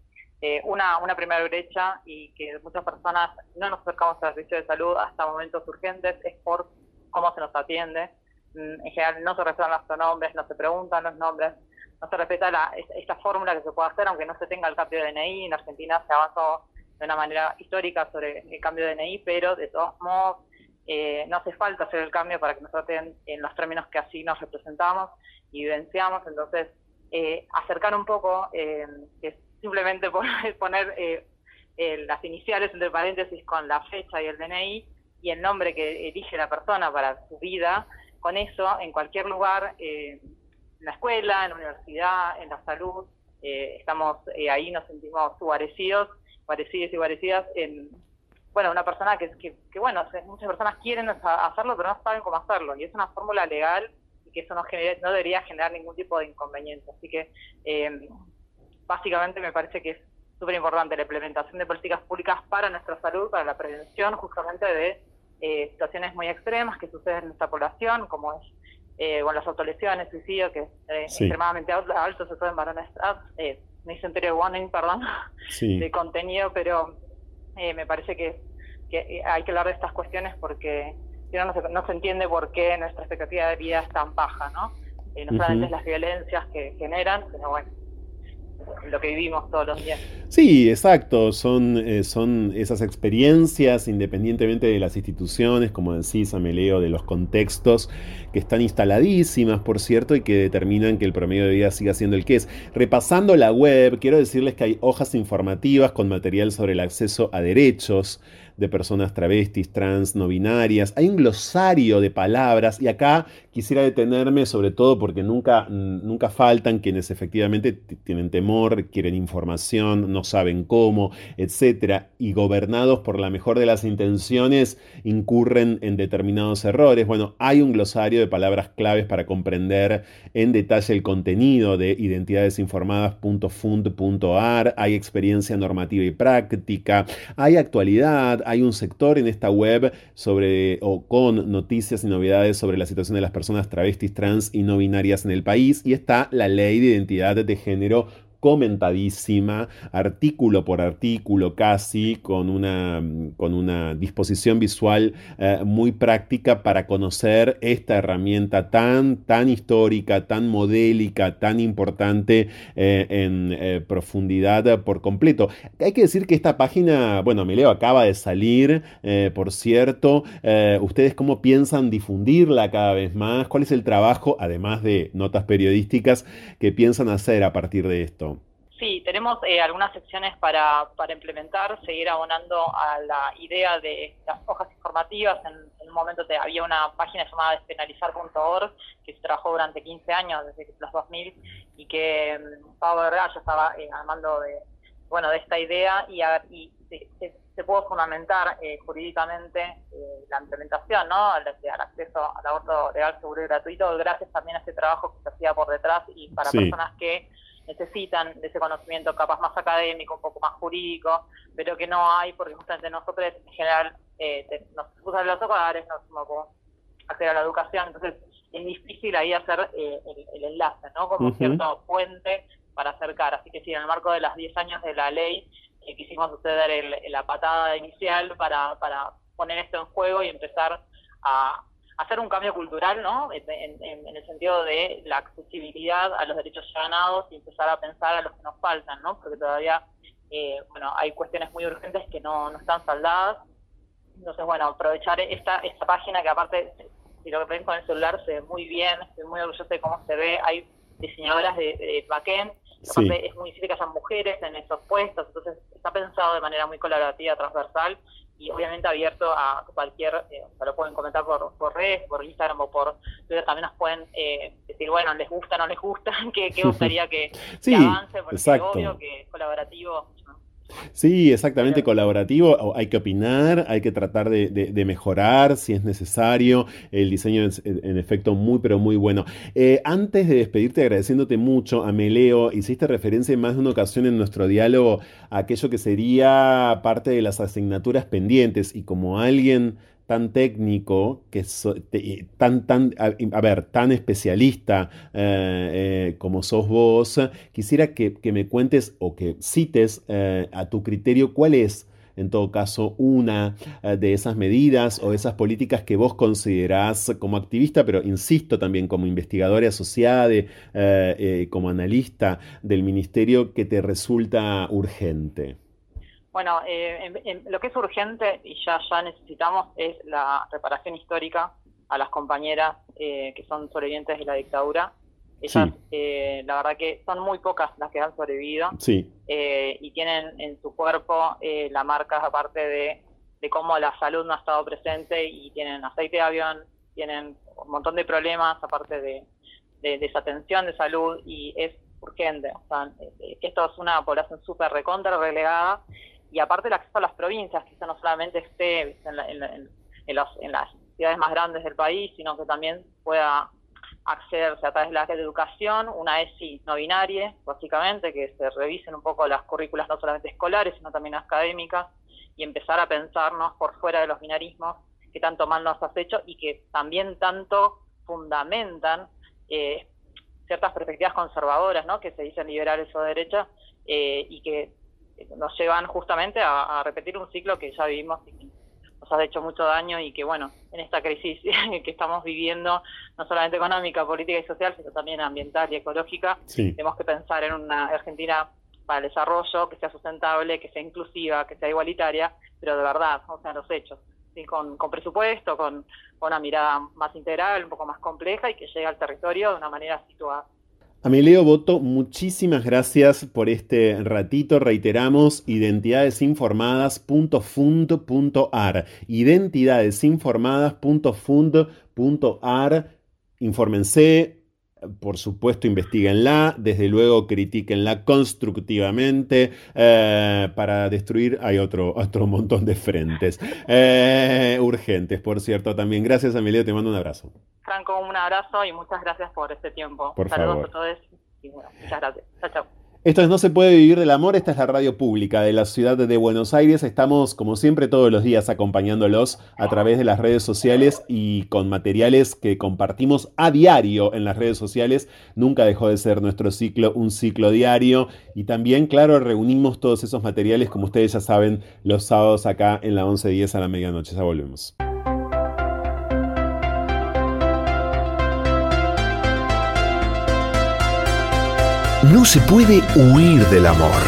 una, una primera brecha y que muchas personas no nos acercamos al servicio de salud hasta momentos urgentes es por cómo se nos atiende Mm, en general no se respetan los pronombres, no se preguntan los nombres, no se respeta la, esta fórmula que se puede hacer, aunque no se tenga el cambio de DNI. En Argentina se avanzó de una manera histórica sobre el cambio de DNI, pero de todos modos eh, no hace falta hacer el cambio para que nos traten en los términos que así nos representamos y vivenciamos. Entonces, eh, acercar un poco, eh, que simplemente poner, poner las iniciales entre paréntesis con la fecha y el DNI, y el nombre que elige la persona para su vida, con eso en cualquier lugar, eh, en la escuela, en la universidad, en la salud, eh, estamos eh, ahí, nos sentimos parecidos, parecidos y parecidas en, bueno, una persona que, que, que, bueno, muchas personas quieren hacerlo, pero no saben cómo hacerlo, y es una fórmula legal y que eso no, no debería generar ningún tipo de inconveniente. Así que, básicamente me parece que es súper importante la implementación de políticas públicas para nuestra salud, para la prevención justamente de eh, situaciones muy extremas que suceden en nuestra población, como es eh, bueno, las autolesiones, suicidio, que es eh, extremadamente alto, sobre todo en varones, eh, warning, perdón, de contenido, pero eh, me parece que, que hay que hablar de estas cuestiones porque si no, no se, no se entiende por qué nuestra expectativa de vida es tan baja, ¿no? no solamente las violencias que generan, sino bueno, lo que vivimos todos los días. Sí, exacto, son, eh, son esas experiencias, independientemente de las instituciones, como decís, Ameleo, de los contextos, que están instaladísimas, por cierto, y que determinan que el promedio de vida siga siendo el que es. Repasando la web, quiero decirles que hay hojas informativas con material sobre el acceso a derechos, de personas travestis, trans, no binarias. Hay un glosario de palabras y acá quisiera detenerme sobre todo porque nunca, nunca faltan quienes efectivamente tienen temor, quieren información, no saben cómo, etcétera, y gobernados por la mejor de las intenciones incurren en determinados errores. Bueno, hay un glosario de palabras claves para comprender en detalle el contenido de identidadesinformadas.fund.ar, hay experiencia normativa y práctica, hay actualidad, hay un sector en esta web sobre o con noticias y novedades sobre la situación de las personas travestis, trans y no binarias en el país y está la ley de identidad de género comentadísima, artículo por artículo casi, con una, con una disposición visual eh, muy práctica para conocer esta herramienta tan, tan histórica, tan modélica, tan importante eh, en eh, profundidad por completo. Hay que decir que esta página, bueno, me leo, acaba de salir, por cierto. ¿Ustedes cómo piensan difundirla cada vez más? ¿Cuál es el trabajo, además de notas periodísticas, que piensan hacer a partir de esto? Sí, tenemos eh, algunas secciones para, para implementar, seguir abonando a la idea de las hojas informativas. En, un momento había una página llamada despenalizar.org que se trabajó durante 15 años, desde los 2000, y que um, Pablo ya estaba eh, armando de, bueno, de esta idea y, y se, se, pudo fundamentar eh, jurídicamente eh, la implementación ¿no? al, acceso al aborto legal, seguro y gratuito, gracias también a ese trabajo que se hacía por detrás y para personas que necesitan de ese conocimiento capaz más académico, un poco más jurídico, pero que no hay porque justamente nosotros en general eh, nos usan los hogares, nos como acceder a la educación, entonces es difícil ahí hacer eh, el, enlace, ¿no? Como cierto puente para acercar. Así que sí, en el marco de los 10 años de la ley, eh, quisimos suceder el, la patada inicial para, para poner esto en juego y empezar a, hacer un cambio cultural, ¿no? En, el sentido de la accesibilidad a los derechos ya ganados y empezar a pensar a los que nos faltan, ¿no? Porque todavía, eh, bueno, hay cuestiones muy urgentes que no, no están saldadas. Entonces, bueno, aprovechar esta, esta página que aparte, si lo que ven con el celular se ve muy bien, estoy muy orgullosa de cómo se ve, hay diseñadoras de, de backend, es muy difícil que haya mujeres en esos puestos, entonces está pensado de manera muy colaborativa, transversal, y obviamente abierto a cualquier, eh, lo pueden comentar por, por redes, por Instagram o por Twitter, también nos pueden eh, decir, bueno, les gusta, no les gusta, qué, gustaría que, avance, porque es obvio que es colaborativo Sí, exactamente, colaborativo. Hay que opinar, hay que tratar de, mejorar si es necesario. El diseño es en efecto muy, pero muy bueno. Eh, antes de despedirte, agradeciéndote mucho, Ameleo, hiciste referencia en más de una ocasión en nuestro diálogo a aquello que sería parte de las asignaturas pendientes y como alguien tan técnico, que tan, tan, a, ver, tan especialista eh, eh, como sos vos, quisiera que, me cuentes o que cites eh, a tu criterio cuál es, en todo caso, una de esas medidas o esas políticas que vos considerás como activista, pero insisto también como investigadora asociada, como analista del ministerio, que te resulta urgente. Bueno, eh, lo que es urgente y ya, ya necesitamos es la reparación histórica a las compañeras eh, que son sobrevivientes de la dictadura. Ellas, eh, la verdad que son muy pocas las que han sobrevivido sí. y tienen en su cuerpo la marca, aparte de de cómo la salud no ha estado presente y tienen aceite de avión, tienen un montón de problemas aparte de, de desatención de salud y es urgente. O sea, eh, esto es una población súper recontra relegada y aparte el acceso a las provincias, que no solamente esté en, en, las ciudades más grandes del país, sino que también pueda accederse a través de la de educación, una ESI no binaria, básicamente, que se revisen un poco las currículas no solamente escolares, sino también académicas, y empezar a pensarnos por fuera de los binarismos que tanto mal nos has hecho y que también tanto fundamentan eh, ciertas perspectivas conservadoras, ¿no? que se dicen liberales o derechas, eh, y que nos llevan justamente a, a, repetir un ciclo que ya vivimos y que nos ha hecho mucho daño y que, bueno, en esta crisis que estamos viviendo, no solamente económica, política y social, sino también ambiental y ecológica, tenemos que pensar en una Argentina para el desarrollo, que sea sustentable, que sea inclusiva, que sea igualitaria, pero de verdad, o sea, los hechos, ¿sí? con, con presupuesto, con, con una mirada más integral, un poco más compleja y que llegue al territorio de una manera situada. Amileo Boto, muchísimas gracias por este ratito. Reiteramos identidadesinformadas.fund.ar. Identidadesinformadas.fund.ar. Infórmense, por supuesto, investiguenla, desde luego critíquenla constructivamente. Eh, para destruir hay otro, otro montón de frentes. Eh, urgentes, por cierto, también. Gracias, Amelia, te mando un abrazo. Franco, un abrazo y muchas gracias por este tiempo. Por Saludos a todos y bueno, muchas gracias. Chao, chao. Esto es No se puede vivir del amor, esta es la radio pública de la ciudad de Buenos Aires. Estamos, como siempre, todos los días acompañándolos a través de las redes sociales y con materiales que compartimos a diario en las redes sociales. Nunca dejó de ser nuestro ciclo un ciclo diario. Y también, claro, reunimos todos esos materiales, como ustedes ya saben, los sábados acá en la 11.10 a la medianoche. Ya volvemos. No se puede huir del amor,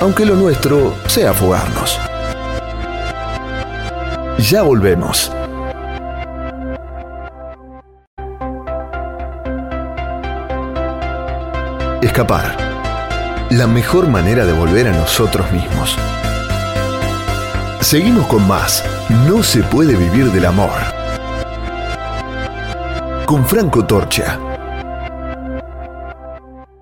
aunque lo nuestro sea fugarnos. Ya volvemos. Escapar. La mejor manera de volver a nosotros mismos. Seguimos con más. No se puede vivir del amor. Con Franco Torcha.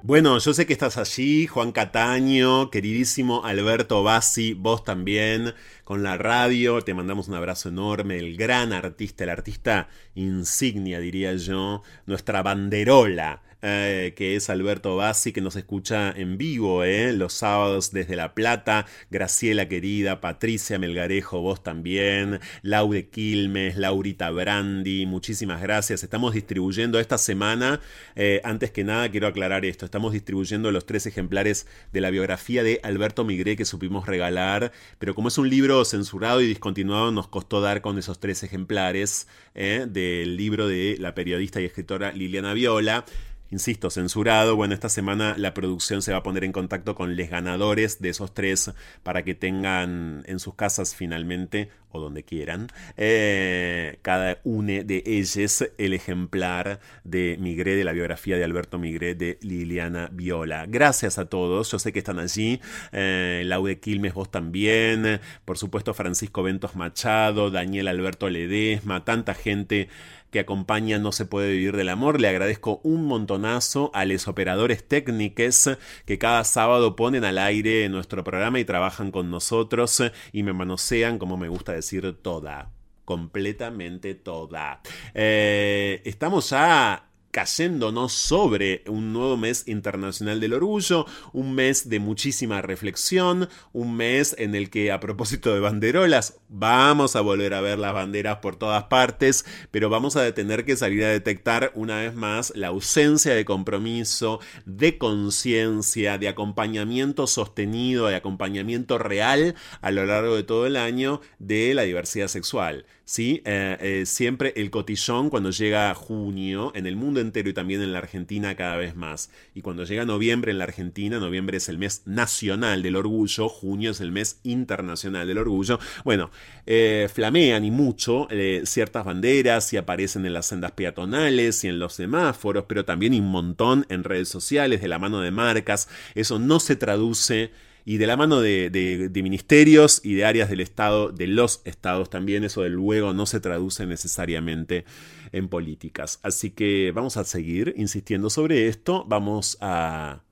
Bueno, yo sé que estás allí, Juan Cataño, queridísimo Alberto Bassi, vos también, con la radio, te mandamos un abrazo enorme, el gran artista, el artista insignia, diría yo, nuestra banderola eh, que es Alberto Bassi, que nos escucha en vivo eh, los sábados desde La Plata. Graciela querida, Patricia Melgarejo, vos también, Laure Quilmes, Laurita Brandi, muchísimas gracias. Estamos distribuyendo esta semana, eh, antes que nada quiero aclarar esto, estamos distribuyendo los tres ejemplares de la biografía de Alberto Migré que supimos regalar, pero como es un libro censurado y discontinuado, nos costó dar con esos tres ejemplares del libro de la periodista y escritora Liliana Viola insisto, censurado. Bueno, esta semana la producción se va a poner en contacto con los ganadores de esos tres para que tengan en sus casas finalmente, o donde quieran, eh, cada una de ellos el ejemplar de Migré, de la biografía de Alberto Migré de Liliana Viola. Gracias a todos, yo sé que están allí. Eh, Laude Quilmes, vos también. Por supuesto, Francisco Ventos Machado, Daniel Alberto Ledesma, tanta gente que acompaña No se puede vivir del amor. Le agradezco un montonazo a los operadores técnicos que cada sábado ponen al aire nuestro programa y trabajan con nosotros y me manosean, como me gusta decir, toda completamente toda. Eh, estamos ya cayéndonos sobre un nuevo mes internacional del orgullo, un mes de muchísima reflexión, un mes en el que a propósito de banderolas vamos a volver a ver las banderas por todas partes, pero vamos a tener que salir a detectar una vez más la ausencia de compromiso, de conciencia, de acompañamiento sostenido, de acompañamiento real a lo largo de todo el año de la diversidad sexual. ¿Sí? Eh, eh, siempre el cotillón cuando llega junio en el mundo entero y también en la Argentina cada vez más. Y cuando llega noviembre en la Argentina, noviembre es el mes nacional del orgullo, junio es el mes internacional del orgullo. Bueno, eh, flamean y mucho ciertas banderas y aparecen en las sendas peatonales y en los semáforos, pero también un montón en redes sociales de la mano de marcas. Eso no se traduce y de la mano de, ministerios y de áreas del Estado, de los estados también, eso de luego no se traduce necesariamente en políticas. Así que vamos a seguir insistiendo sobre esto, vamos a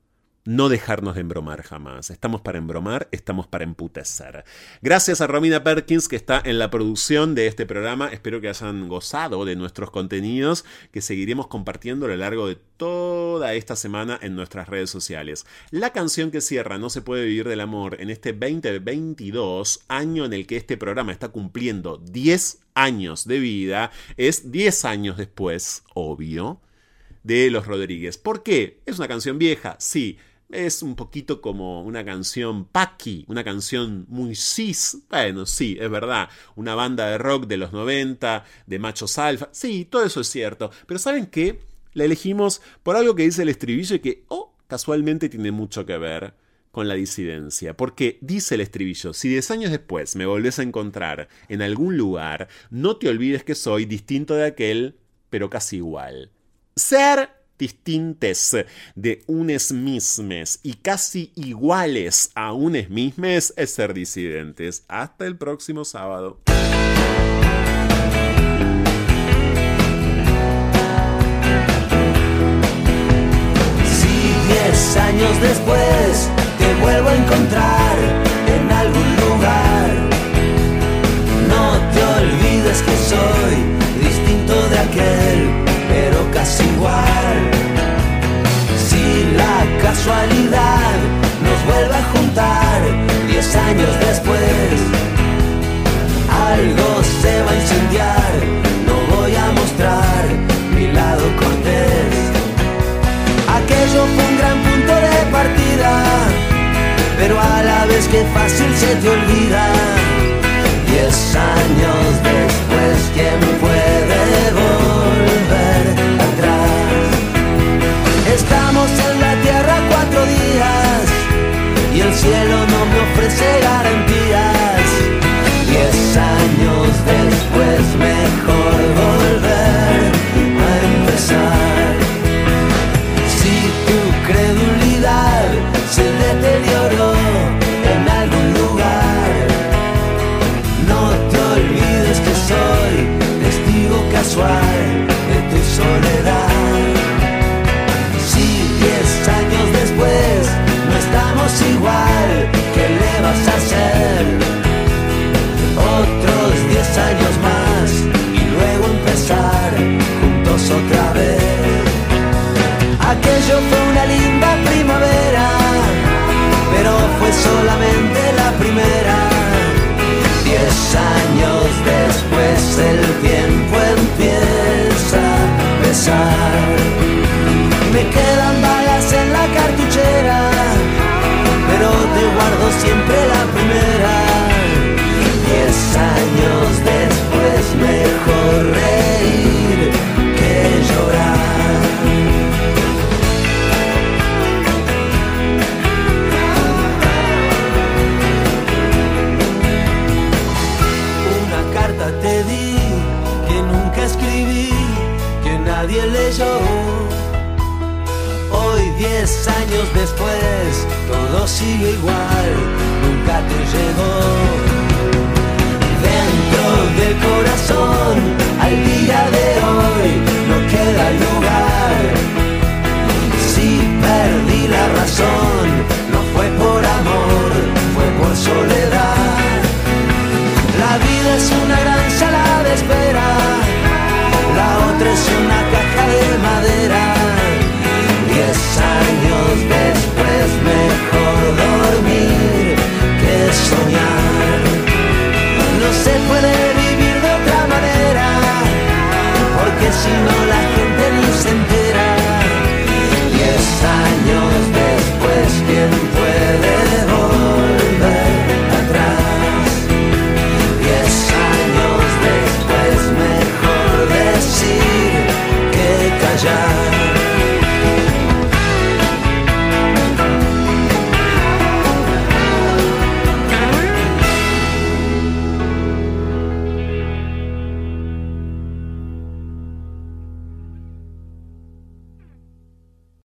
no dejarnos de embromar jamás. Estamos para embromar, estamos para emputecer. Gracias a Romina Perkins que está en la producción de este programa. Espero que hayan gozado de nuestros contenidos que seguiremos compartiendo a lo largo de toda esta semana en nuestras redes sociales. La canción que cierra No se puede vivir del amor en este 2022, año en el que este programa está cumpliendo 10 años de vida, es 10 años después, obvio, de Los Rodríguez. ¿Por qué? Es una canción vieja, sí es un poquito como una canción Paki, una canción muy cis. Bueno, sí, es verdad. Una banda de rock de los 90, de machos alfa. Sí, todo eso es cierto. Pero ¿saben qué? La elegimos por algo que dice el estribillo y que, oh, casualmente tiene mucho que ver con la disidencia. Porque dice el estribillo, si 10 años después me volvés a encontrar en algún lugar, no te olvides que soy distinto de aquel, pero casi igual. Ser distintes de unes mismes y casi iguales a unes mismes es ser disidentes. Hasta el próximo sábado. Si diez años después te vuelvo a encontrar en algún lugar, no te olvides que soy